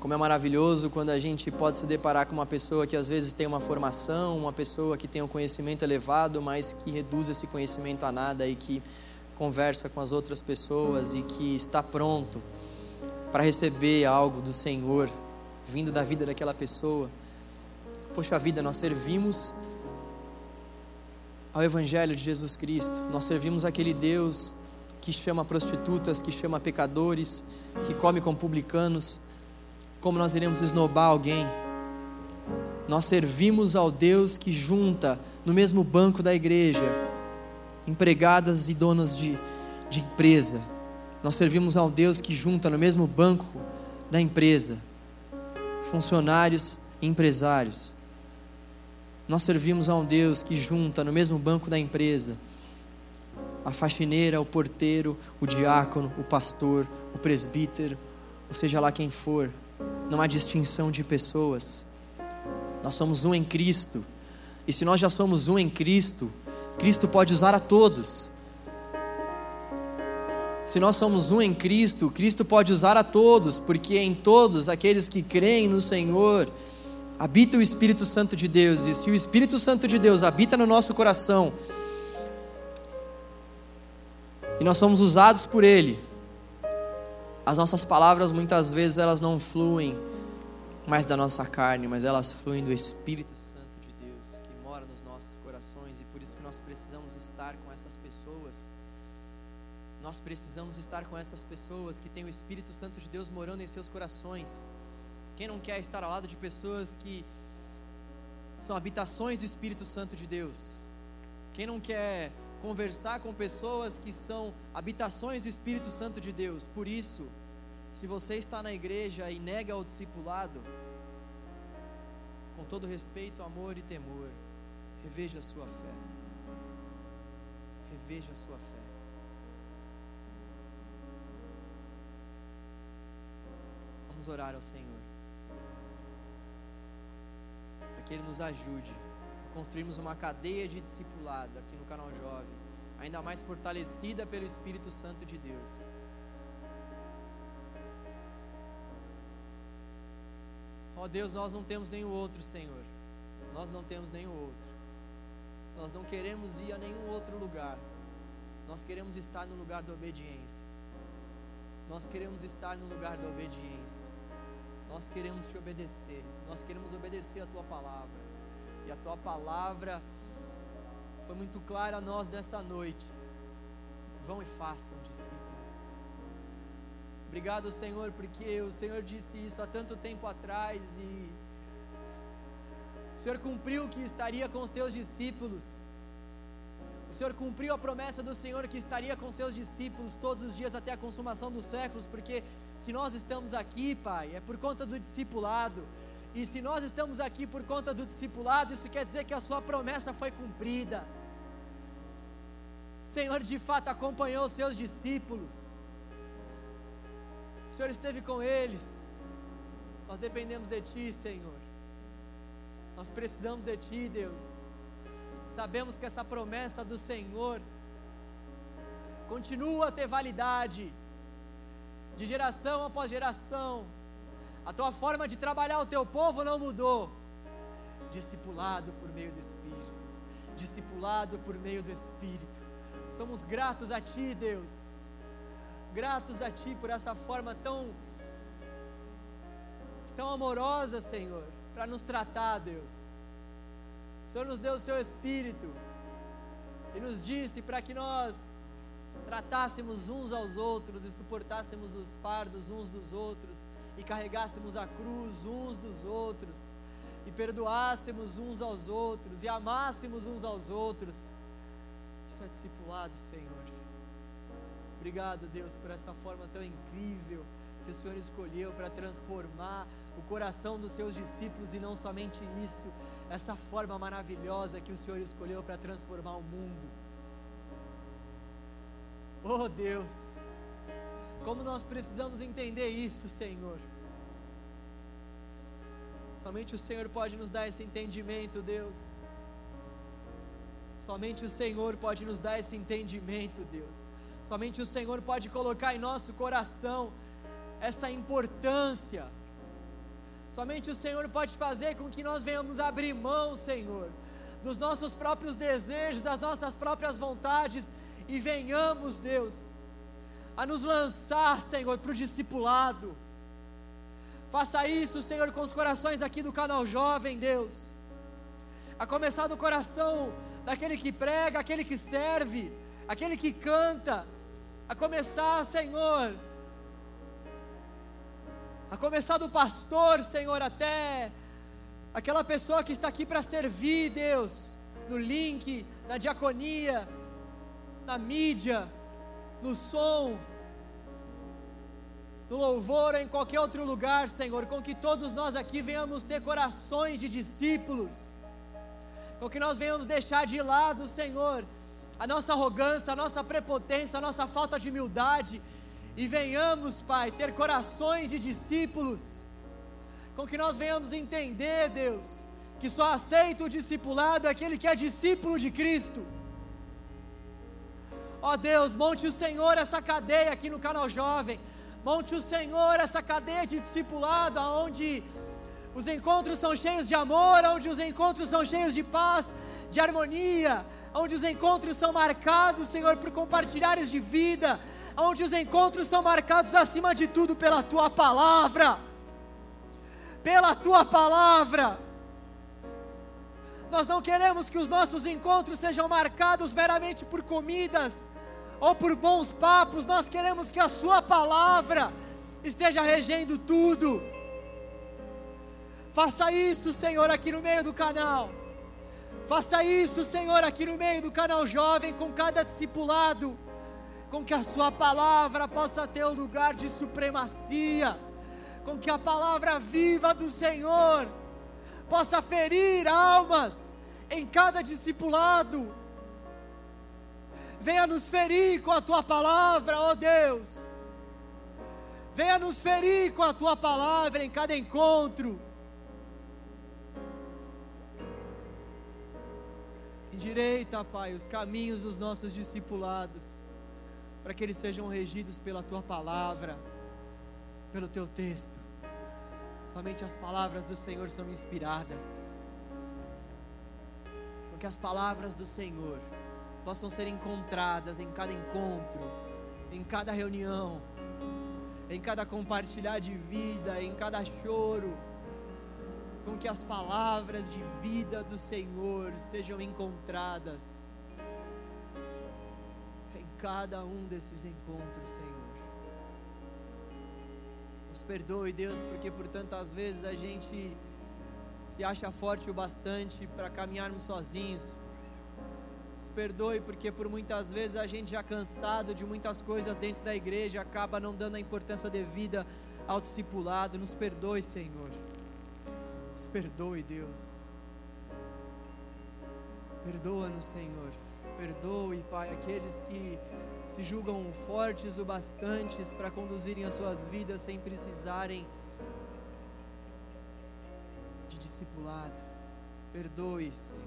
Como é maravilhoso quando a gente pode se deparar com uma pessoa que às vezes tem uma formação, uma pessoa que tem um conhecimento elevado, mas que reduz esse conhecimento a nada e que conversa com as outras pessoas e que está pronto para receber algo do Senhor vindo da vida daquela pessoa. Poxa vida, nós servimos ao Evangelho de Jesus Cristo, nós servimos aquele Deus que chama prostitutas, que chama pecadores, que come com publicanos como nós iremos esnobar alguém. Nós servimos ao Deus que junta no mesmo banco da igreja empregadas e donas de, de empresa. Nós servimos ao Deus que junta no mesmo banco da empresa funcionários e empresários. Nós servimos a um Deus que junta no mesmo banco da empresa a faxineira, o porteiro, o diácono, o pastor, o presbítero, ou seja lá quem for não há distinção de pessoas. Nós somos um em Cristo. E se nós já somos um em Cristo, Cristo pode usar a todos. Se nós somos um em Cristo, Cristo pode usar a todos, porque em todos aqueles que creem no Senhor habita o Espírito Santo de Deus. E se o Espírito Santo de Deus habita no nosso coração, e nós somos usados por Ele, as nossas palavras muitas vezes elas não fluem mais da nossa carne, mas elas fluem do Espírito Santo de Deus que mora nos nossos corações e por isso que nós precisamos estar com essas pessoas. Nós precisamos estar com essas pessoas que têm o Espírito Santo de Deus morando em seus corações. Quem não quer estar ao lado de pessoas que são habitações do Espírito Santo de Deus? Quem não quer conversar com pessoas que são habitações do Espírito Santo de Deus? Por isso, se você está na igreja e nega o discipulado, com todo respeito, amor e temor, reveja a sua fé. Reveja a sua fé. Vamos orar ao Senhor. Para que Ele nos ajude a construirmos uma cadeia de discipulado aqui no canal Jovem, ainda mais fortalecida pelo Espírito Santo de Deus. Ó oh Deus, nós não temos nenhum outro, Senhor. Nós não temos nenhum outro. Nós não queremos ir a nenhum outro lugar. Nós queremos estar no lugar da obediência. Nós queremos estar no lugar da obediência. Nós queremos te obedecer. Nós queremos obedecer a tua palavra. E a tua palavra foi muito clara a nós nessa noite. Vão e façam discípulos. Obrigado, Senhor, porque o Senhor disse isso há tanto tempo atrás e o Senhor cumpriu que estaria com os teus discípulos. O Senhor cumpriu a promessa do Senhor que estaria com seus discípulos todos os dias até a consumação dos séculos, porque se nós estamos aqui, Pai, é por conta do discipulado. E se nós estamos aqui por conta do discipulado, isso quer dizer que a Sua promessa foi cumprida. O Senhor de fato acompanhou os seus discípulos. Senhor esteve com eles. Nós dependemos de Ti, Senhor. Nós precisamos de Ti, Deus. Sabemos que essa promessa do Senhor continua a ter validade, de geração após geração. A tua forma de trabalhar o teu povo não mudou. Discipulado por meio do Espírito, discipulado por meio do Espírito. Somos gratos a Ti, Deus, gratos a Ti por essa forma tão, tão amorosa, Senhor, para nos tratar, Deus. O Senhor nos deu o seu Espírito e nos disse para que nós tratássemos uns aos outros e suportássemos os fardos uns dos outros e carregássemos a cruz uns dos outros e perdoássemos uns aos outros e amássemos uns aos outros. Isso é discipulado, Senhor. Obrigado, Deus, por essa forma tão incrível que o Senhor escolheu para transformar o coração dos seus discípulos e não somente isso, essa forma maravilhosa que o Senhor escolheu para transformar o mundo. Oh Deus, como nós precisamos entender isso, Senhor. Somente o Senhor pode nos dar esse entendimento, Deus. Somente o Senhor pode nos dar esse entendimento, Deus. Somente o Senhor pode colocar em nosso coração essa importância Somente o Senhor pode fazer com que nós venhamos abrir mão, Senhor, dos nossos próprios desejos, das nossas próprias vontades e venhamos, Deus, a nos lançar, Senhor, para o discipulado. Faça isso, Senhor, com os corações aqui do canal Jovem, Deus. A começar do coração daquele que prega, aquele que serve, aquele que canta. A começar, Senhor, a começar do pastor, Senhor, até aquela pessoa que está aqui para servir, Deus, no link, na diaconia, na mídia, no som, no louvor ou em qualquer outro lugar, Senhor, com que todos nós aqui venhamos ter corações de discípulos, com que nós venhamos deixar de lado, Senhor, a nossa arrogância, a nossa prepotência, a nossa falta de humildade. E venhamos, Pai, ter corações de discípulos, com que nós venhamos entender, Deus, que só aceita o discipulado aquele que é discípulo de Cristo. Ó Deus, monte o Senhor essa cadeia aqui no canal Jovem, monte o Senhor essa cadeia de discipulado, onde os encontros são cheios de amor, onde os encontros são cheios de paz, de harmonia, onde os encontros são marcados, Senhor, por compartilhares de vida, onde os encontros são marcados acima de tudo pela tua palavra. Pela tua palavra. Nós não queremos que os nossos encontros sejam marcados meramente por comidas ou por bons papos, nós queremos que a Sua palavra esteja regendo tudo. Faça isso, Senhor, aqui no meio do canal. Faça isso, Senhor, aqui no meio do canal jovem, com cada discipulado, com que a Sua palavra possa ter um lugar de supremacia, com que a palavra viva do Senhor possa ferir almas em cada discipulado. Venha nos ferir com a Tua palavra, ó Deus. Venha nos ferir com a Tua palavra em cada encontro Endireita, Pai, os caminhos dos nossos discipulados, para que eles sejam regidos pela tua palavra, pelo teu texto. Somente as palavras do Senhor são inspiradas. Que as palavras do Senhor possam ser encontradas em cada encontro, em cada reunião, em cada compartilhar de vida, em cada choro com que as palavras de vida do Senhor sejam encontradas em cada um desses encontros, Senhor. Nos perdoe, Deus, porque por tantas vezes a gente se acha forte o bastante para caminharmos sozinhos. Nos perdoe porque por muitas vezes a gente já cansado de muitas coisas dentro da igreja acaba não dando a importância devida ao discipulado. Nos perdoe, Senhor. Nos perdoe, Deus. Perdoa-nos, Senhor. Perdoe, Pai, aqueles que se julgam fortes o bastantes para conduzirem as suas vidas sem precisarem de discipulado. Perdoe, Senhor.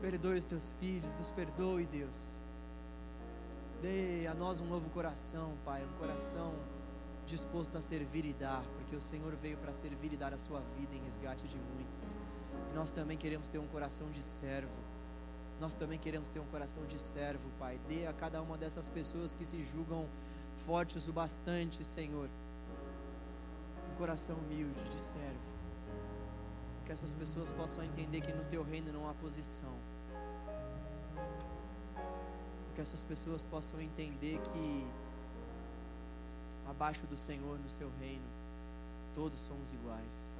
Perdoe os teus filhos, nos perdoe, Deus. Dê a nós um novo coração, Pai, um coração disposto a servir e dar, porque o Senhor veio para servir e dar a sua vida em resgate de muitos. E nós também queremos ter um coração de servo. Nós também queremos ter um coração de servo, Pai. Dê a cada uma dessas pessoas que se julgam fortes o bastante, Senhor, um coração humilde de servo. Que essas pessoas possam entender que no teu reino não há posição. Que essas pessoas possam entender que abaixo do Senhor no seu reino, todos somos iguais.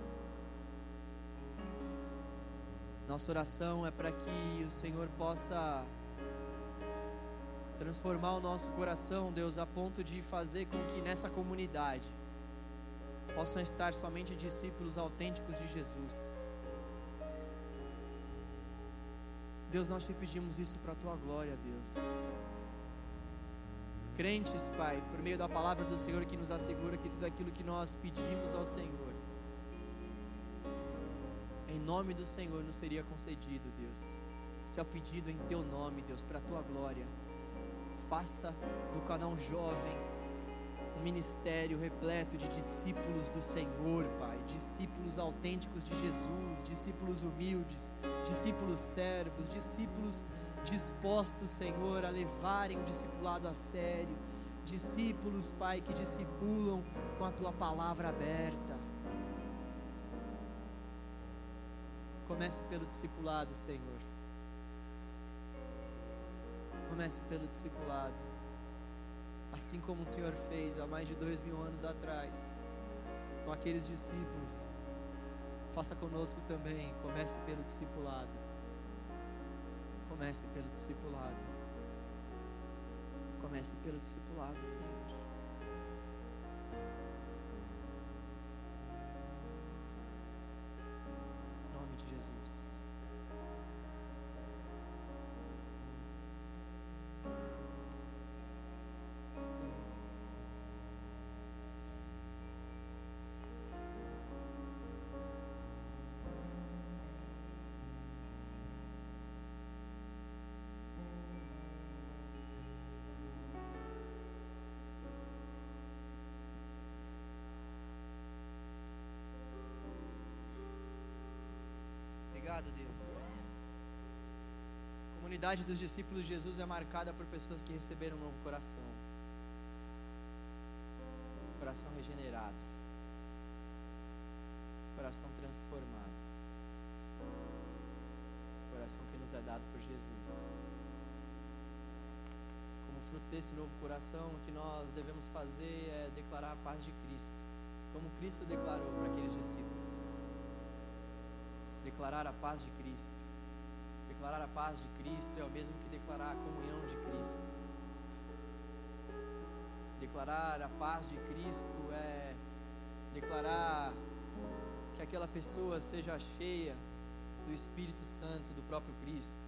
Nossa oração é para que o Senhor possa transformar o nosso coração, Deus, a ponto de fazer com que nessa comunidade possam estar somente discípulos autênticos de Jesus. Deus, nós te pedimos isso para a tua glória, Deus crentes, Pai, por meio da palavra do Senhor que nos assegura que tudo aquilo que nós pedimos ao Senhor, em nome do Senhor nos seria concedido, Deus. Se é o pedido em teu nome, Deus, para a tua glória. Faça do canal jovem um ministério repleto de discípulos do Senhor, Pai, discípulos autênticos de Jesus, discípulos humildes, discípulos servos, discípulos dispostos, Senhor, a levarem o discipulado a sério. Discípulos, Pai, que discipulam com a tua palavra aberta. Comece pelo discipulado, Senhor. Comece pelo discipulado. Assim como o Senhor fez há mais de dois mil anos atrás, com aqueles discípulos. Faça conosco também. Comece pelo discipulado. Comece pelo discipulado. Comece pelo discipulado, Senhor. Obrigado, Deus. A comunidade dos discípulos de Jesus é marcada por pessoas que receberam um novo coração. Coração regenerado. Coração transformado. Coração que nos é dado por Jesus. Como fruto desse novo coração, o que nós devemos fazer é declarar a paz de Cristo, como Cristo declarou para aqueles discípulos declarar a paz de Cristo. Declarar a paz de Cristo é o mesmo que declarar a comunhão de Cristo. Declarar a paz de Cristo é declarar que aquela pessoa seja cheia do Espírito Santo, do próprio Cristo.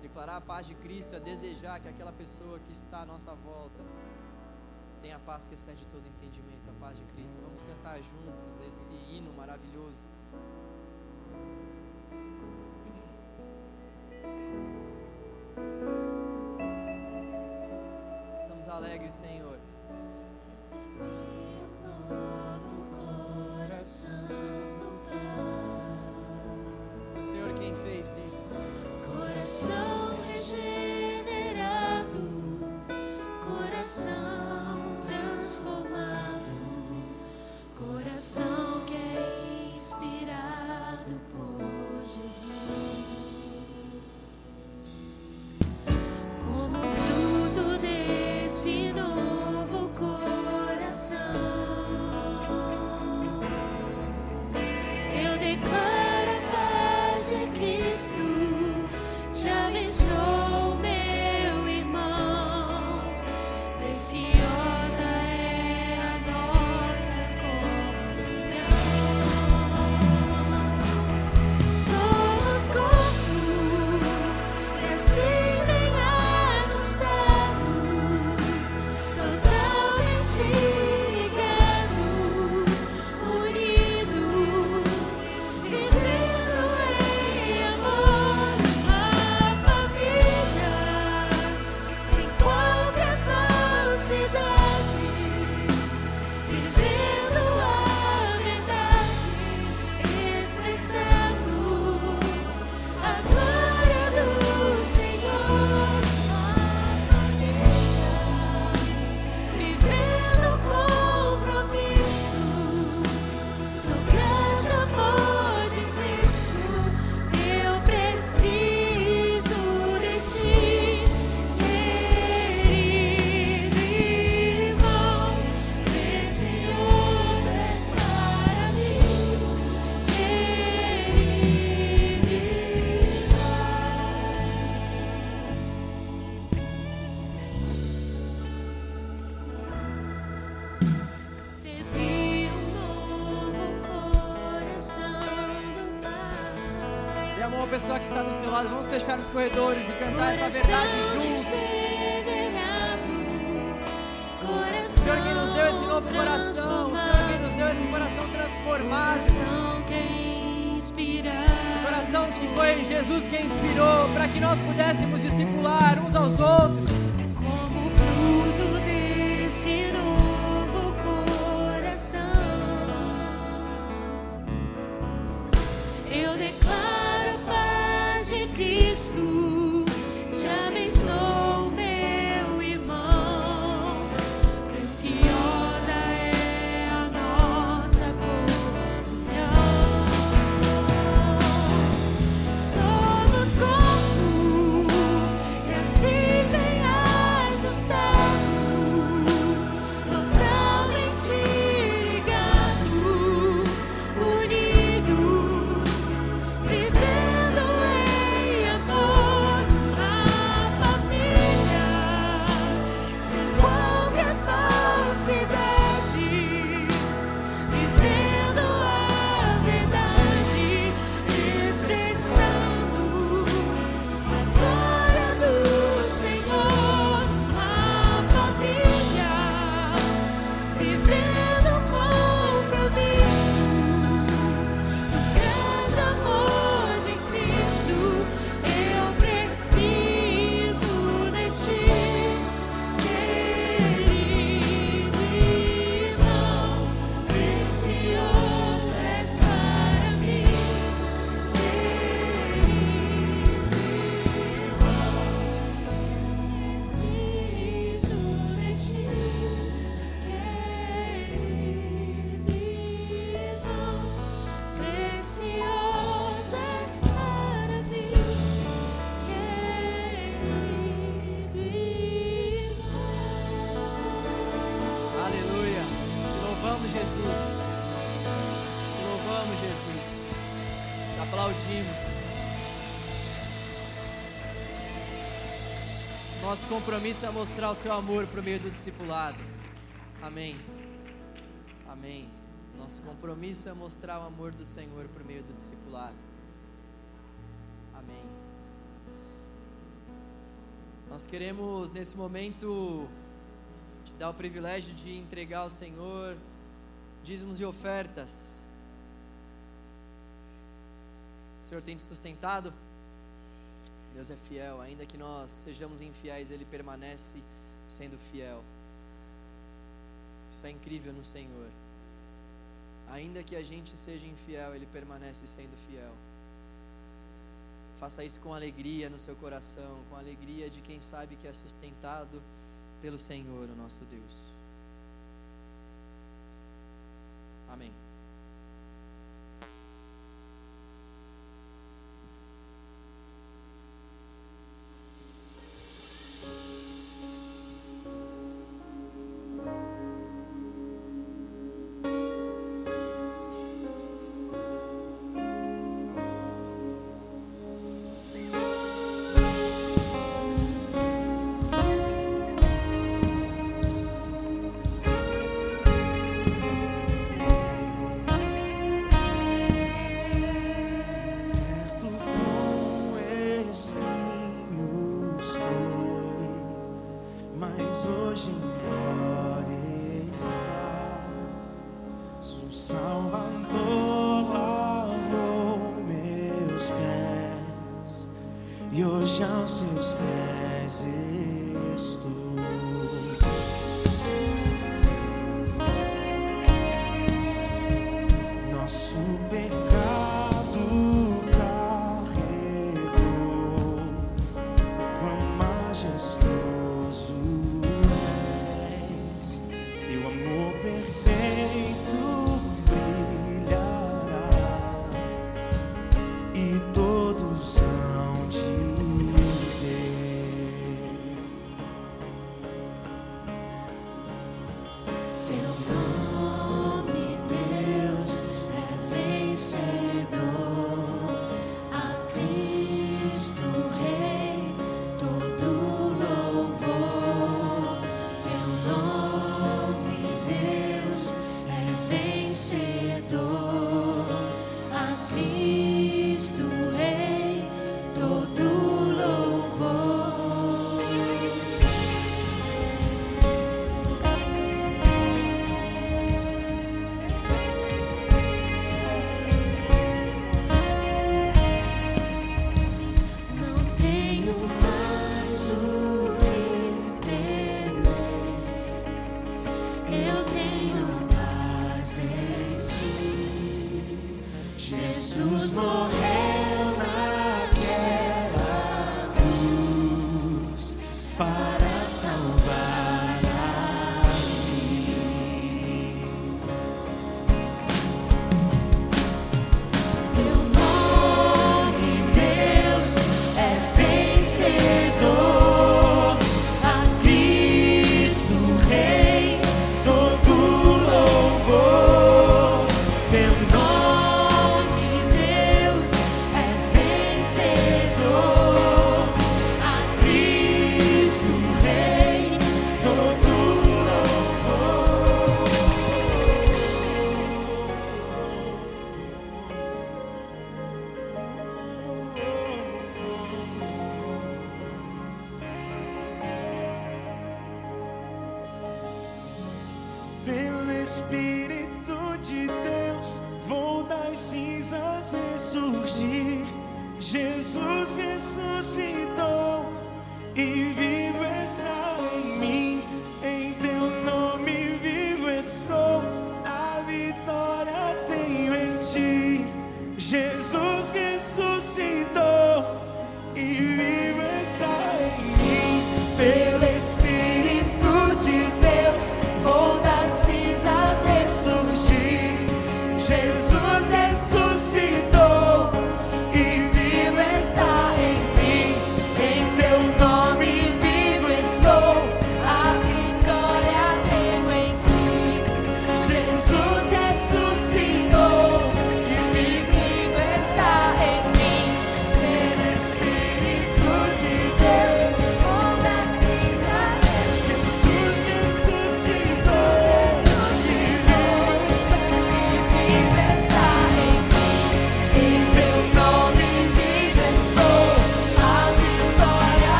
Declarar a paz de Cristo é desejar que aquela pessoa que está à nossa volta tenha a paz que excede todo entendimento, a paz de Cristo. Vamos cantar juntos esse hino maravilhoso. Alegres, Senhor. Pessoa que está do seu lado. Vamos fechar os corredores e cantar essa verdade juntos. O Senhor quem nos deu esse novo coração. O Senhor quem nos deu esse coração transformado. Esse coração que foi Jesus quem inspirou para que nós pudéssemos discipular uns aos outros. Nosso compromisso é mostrar o seu amor por meio do discipulado. Amém. Amém. Nosso compromisso é mostrar o amor do Senhor por meio do discipulado. Amém. Nós queremos nesse momento te dar o privilégio de entregar ao Senhor dízimos e ofertas. O Senhor tem te sustentado? Deus é fiel, ainda que nós sejamos infiéis, Ele permanece sendo fiel. Isso é incrível no Senhor. Ainda que a gente seja infiel, Ele permanece sendo fiel. Faça isso com alegria no seu coração, com alegria de quem sabe que é sustentado pelo Senhor, o nosso Deus. Amém. Hoje em glória está. O Salvador lavou meus pés e hoje aos seus pés estou.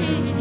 Morte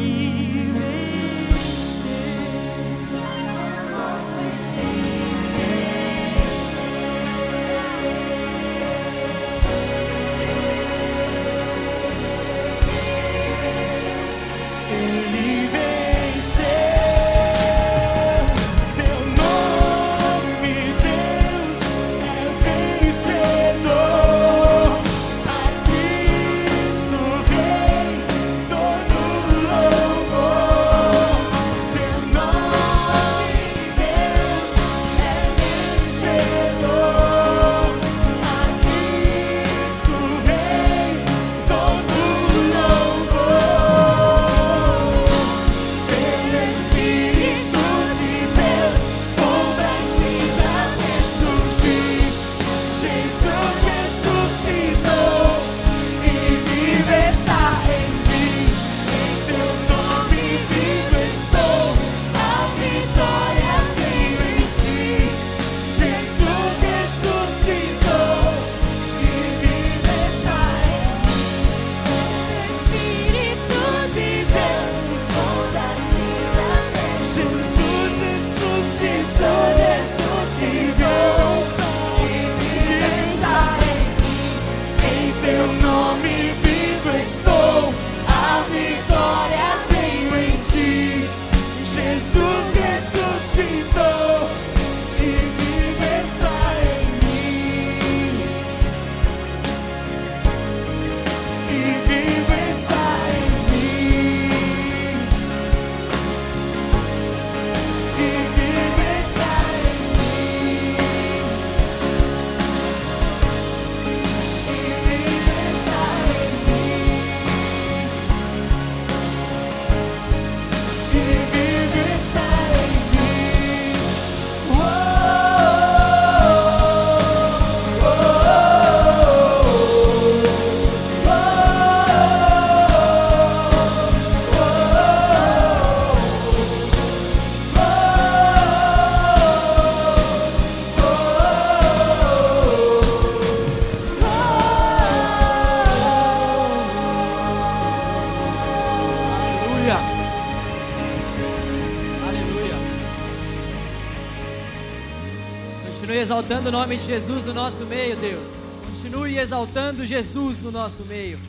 exaltando o nome de Jesus no nosso meio, Deus. Continue exaltando Jesus no nosso meio.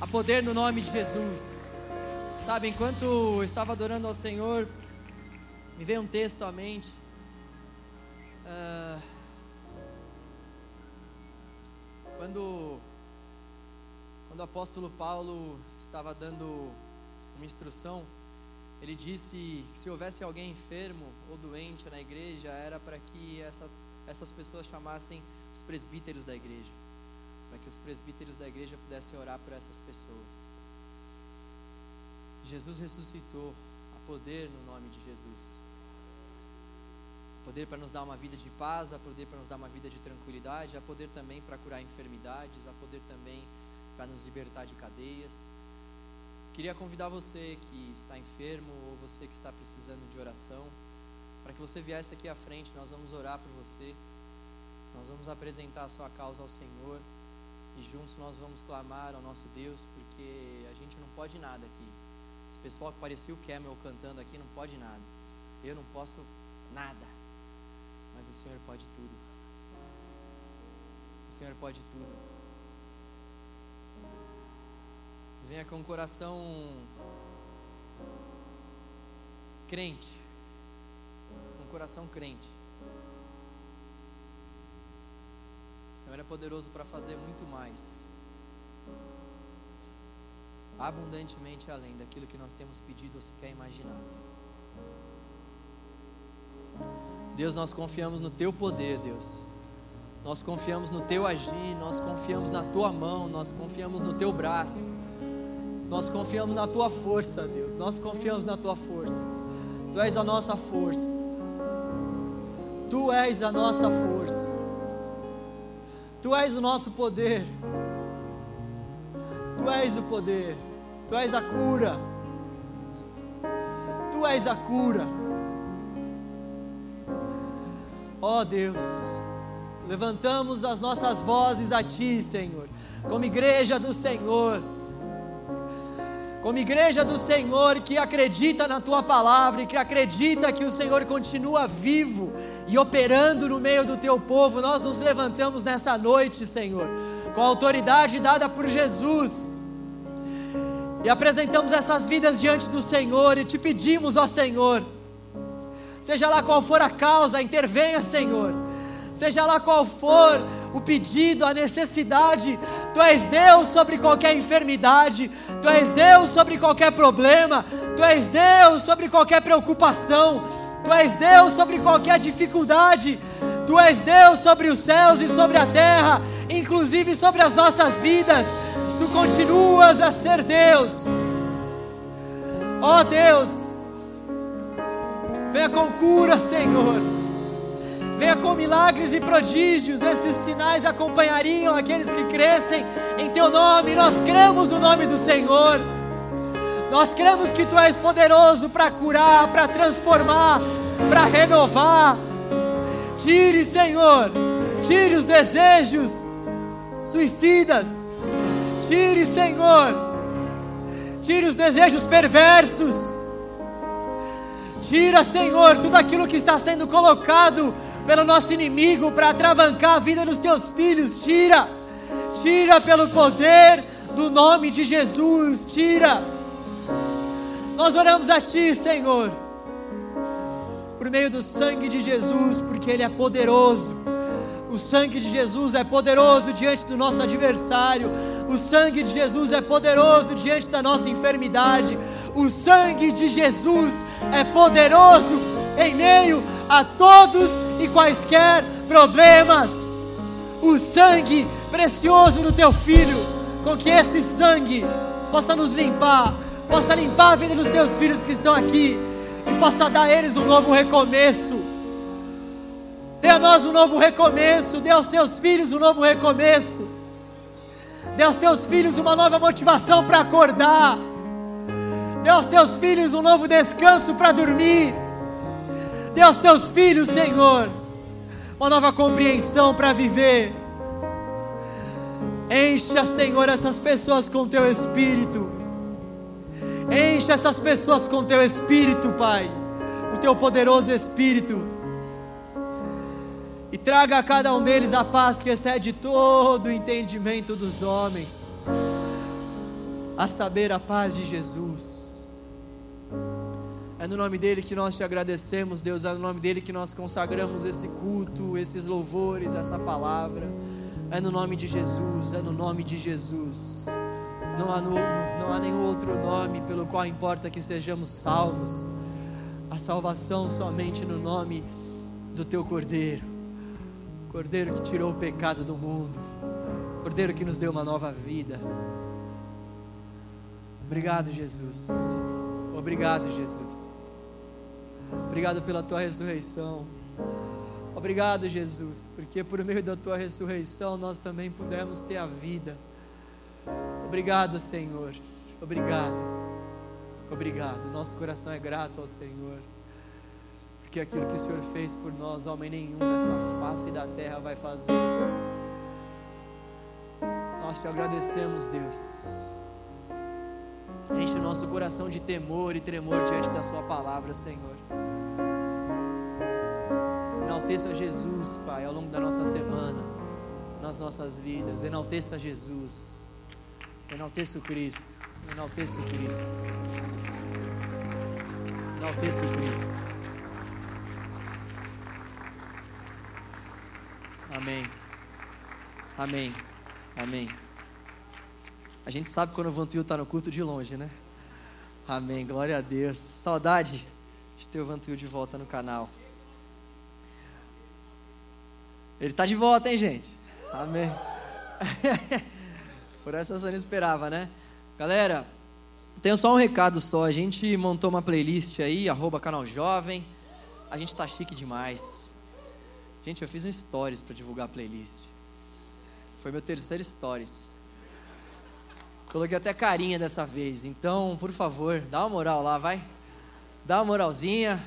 Há poder no nome de Jesus. Sabe, enquanto eu estava adorando ao Senhor, me veio um texto à mente. Ah, quando quando o apóstolo Paulo estava dando uma instrução, ele disse que se houvesse alguém enfermo ou doente na igreja, era para que essa, essas pessoas chamassem os presbíteros da igreja, para que os presbíteros da igreja pudessem orar por essas pessoas. Jesus ressuscitou, há poder no nome de Jesus. Poder para nos dar uma vida de paz, há poder para nos dar uma vida de tranquilidade, há poder também para curar enfermidades, há poder também para nos libertar de cadeias. Queria convidar você que está enfermo ou você que está precisando de oração, para que você viesse aqui à frente, nós vamos orar por você. Nós vamos apresentar a sua causa ao Senhor e juntos nós vamos clamar ao nosso Deus, porque a gente não pode nada aqui. Esse pessoal que parecia o Camel cantando aqui não pode nada. Eu não posso nada. Mas o Senhor pode tudo. O Senhor pode tudo. Venha com o coração crente. Coração crente. O Senhor é poderoso para fazer muito mais. Abundantemente além daquilo que nós temos pedido ou sequer imaginado. Deus, nós confiamos no Teu poder, Deus. Nós confiamos no Teu agir, nós confiamos na Tua mão, nós confiamos no Teu braço. Nós confiamos na tua força, Deus. Nós confiamos na tua força. Tu és a nossa força. Tu és a nossa força. Tu és o nosso poder. Tu és o poder. Tu és a cura. Tu és a cura. Ó oh, Deus, levantamos as nossas vozes a Ti, Senhor, como igreja do Senhor como igreja do Senhor que acredita na tua palavra e que acredita que o Senhor continua vivo e operando no meio do teu povo, nós nos levantamos nessa noite, Senhor, com a autoridade dada por Jesus. E apresentamos essas vidas diante do Senhor e te pedimos, ó Senhor, seja lá qual for a causa, intervenha, Senhor. Seja lá qual for o pedido, a necessidade, Tu és Deus sobre qualquer enfermidade, Tu és Deus sobre qualquer problema, Tu és Deus sobre qualquer preocupação, Tu és Deus sobre qualquer dificuldade, Tu és Deus sobre os céus e sobre a terra, inclusive sobre as nossas vidas. Tu continuas a ser Deus. Ó Deus, venha com cura, Senhor. Venha com milagres e prodígios, esses sinais acompanhariam aqueles que crescem em Teu nome. Nós cremos no nome do Senhor. Nós cremos que Tu és poderoso para curar, para transformar, para renovar. Tire, Senhor, tire os desejos suicidas. Tire, Senhor, tire os desejos perversos. Tira, Senhor, tudo aquilo que está sendo colocado pelo nosso inimigo para atravancar a vida dos teus filhos. Tira, tira pelo poder do nome de Jesus. Tira. Nós oramos a Ti, Senhor, por meio do sangue de Jesus, porque Ele é poderoso. O sangue de Jesus é poderoso diante do nosso adversário. O sangue de Jesus é poderoso diante da nossa enfermidade. O sangue de Jesus é poderoso em meio a todos e quaisquer problemas. O sangue precioso do teu filho, com que esse sangue possa nos limpar, possa limpar a vida dos teus filhos que estão aqui e possa dar a eles um novo recomeço. Dê a nós um novo recomeço, dê aos teus filhos um novo recomeço. Dê aos teus filhos uma nova motivação para acordar. Dê aos teus filhos um novo descanso para dormir. Dê aos teus filhos, Senhor, uma nova compreensão para viver. Encha, Senhor, essas pessoas com teu espírito. Encha essas pessoas com teu espírito, Pai. O teu poderoso espírito. E traga a cada um deles a paz que excede todo o entendimento dos homens. A saber, a paz de Jesus. É no nome dele que nós te agradecemos, Deus. É no nome dele que nós consagramos esse culto, esses louvores, essa palavra. É no nome de Jesus, é no nome de Jesus. Não há, no, não há nenhum outro nome pelo qual importa que sejamos salvos. A salvação somente no nome do teu Cordeiro. Cordeiro que tirou o pecado do mundo. Cordeiro que nos deu uma nova vida. Obrigado, Jesus. Obrigado, Jesus. Obrigado pela tua ressurreição. Obrigado, Jesus, porque por meio da tua ressurreição nós também pudemos ter a vida. Obrigado, Senhor. Obrigado. Obrigado. Nosso coração é grato ao Senhor. Porque aquilo que o Senhor fez por nós, homem nenhum nessa face da terra vai fazer. Nós te agradecemos, Deus. Enche o nosso coração de temor e tremor diante da Sua palavra, Senhor. Enalteça Jesus, Pai, ao longo da nossa semana, nas nossas vidas. Enalteça Jesus. Enalteça o Cristo. Enalteça o Cristo. Enalteça o Cristo. Amém. Amém. Amém. A gente sabe quando o Vantuil está no culto de longe, né? Amém. Glória a Deus. Saudade de ter o Vantuil de volta no canal. Ele está de volta, hein, gente? Amém. Por essa você não esperava, né? Galera, tenho só um recado só. A gente montou uma playlist aí, arroba canal jovem. A gente tá chique demais. Gente, eu fiz um stories para divulgar a playlist. Foi meu terceiro stories. Coloquei até carinha dessa vez. Então, por favor, dá uma moral lá, vai. Dá uma moralzinha.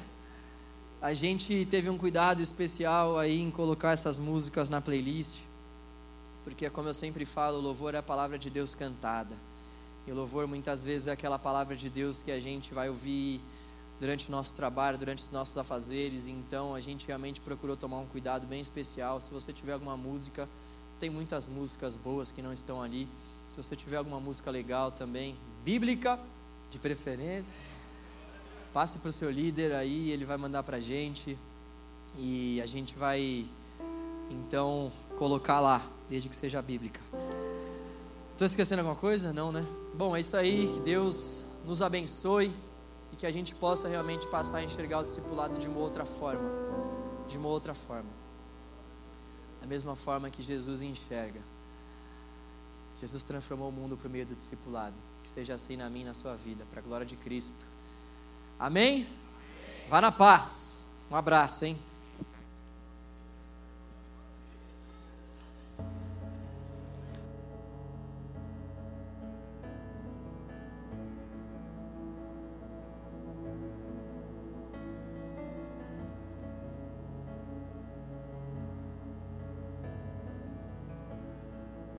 A gente teve um cuidado especial aí em colocar essas músicas na playlist. Porque, como eu sempre falo, o louvor é a palavra de Deus cantada. E o louvor muitas vezes é aquela palavra de Deus que a gente vai ouvir durante o nosso trabalho, durante os nossos afazeres. Então a gente realmente procurou tomar um cuidado bem especial. Se você tiver alguma música, tem muitas músicas boas que não estão ali. Se você tiver alguma música legal também, bíblica, de preferência, passe para o seu líder aí, ele vai mandar para a gente e a gente vai então colocar lá, desde que seja bíblica. Estou esquecendo alguma coisa? Não, né? Bom, é isso aí. Que Deus nos abençoe e que a gente possa realmente passar a enxergar o discipulado de uma outra forma. De uma outra forma. Da mesma forma que Jesus enxerga. Jesus transformou o mundo por meio do discipulado. Que seja assim na minha e na sua vida, para a glória de Cristo. Amém? Vá na paz. Um abraço, hein?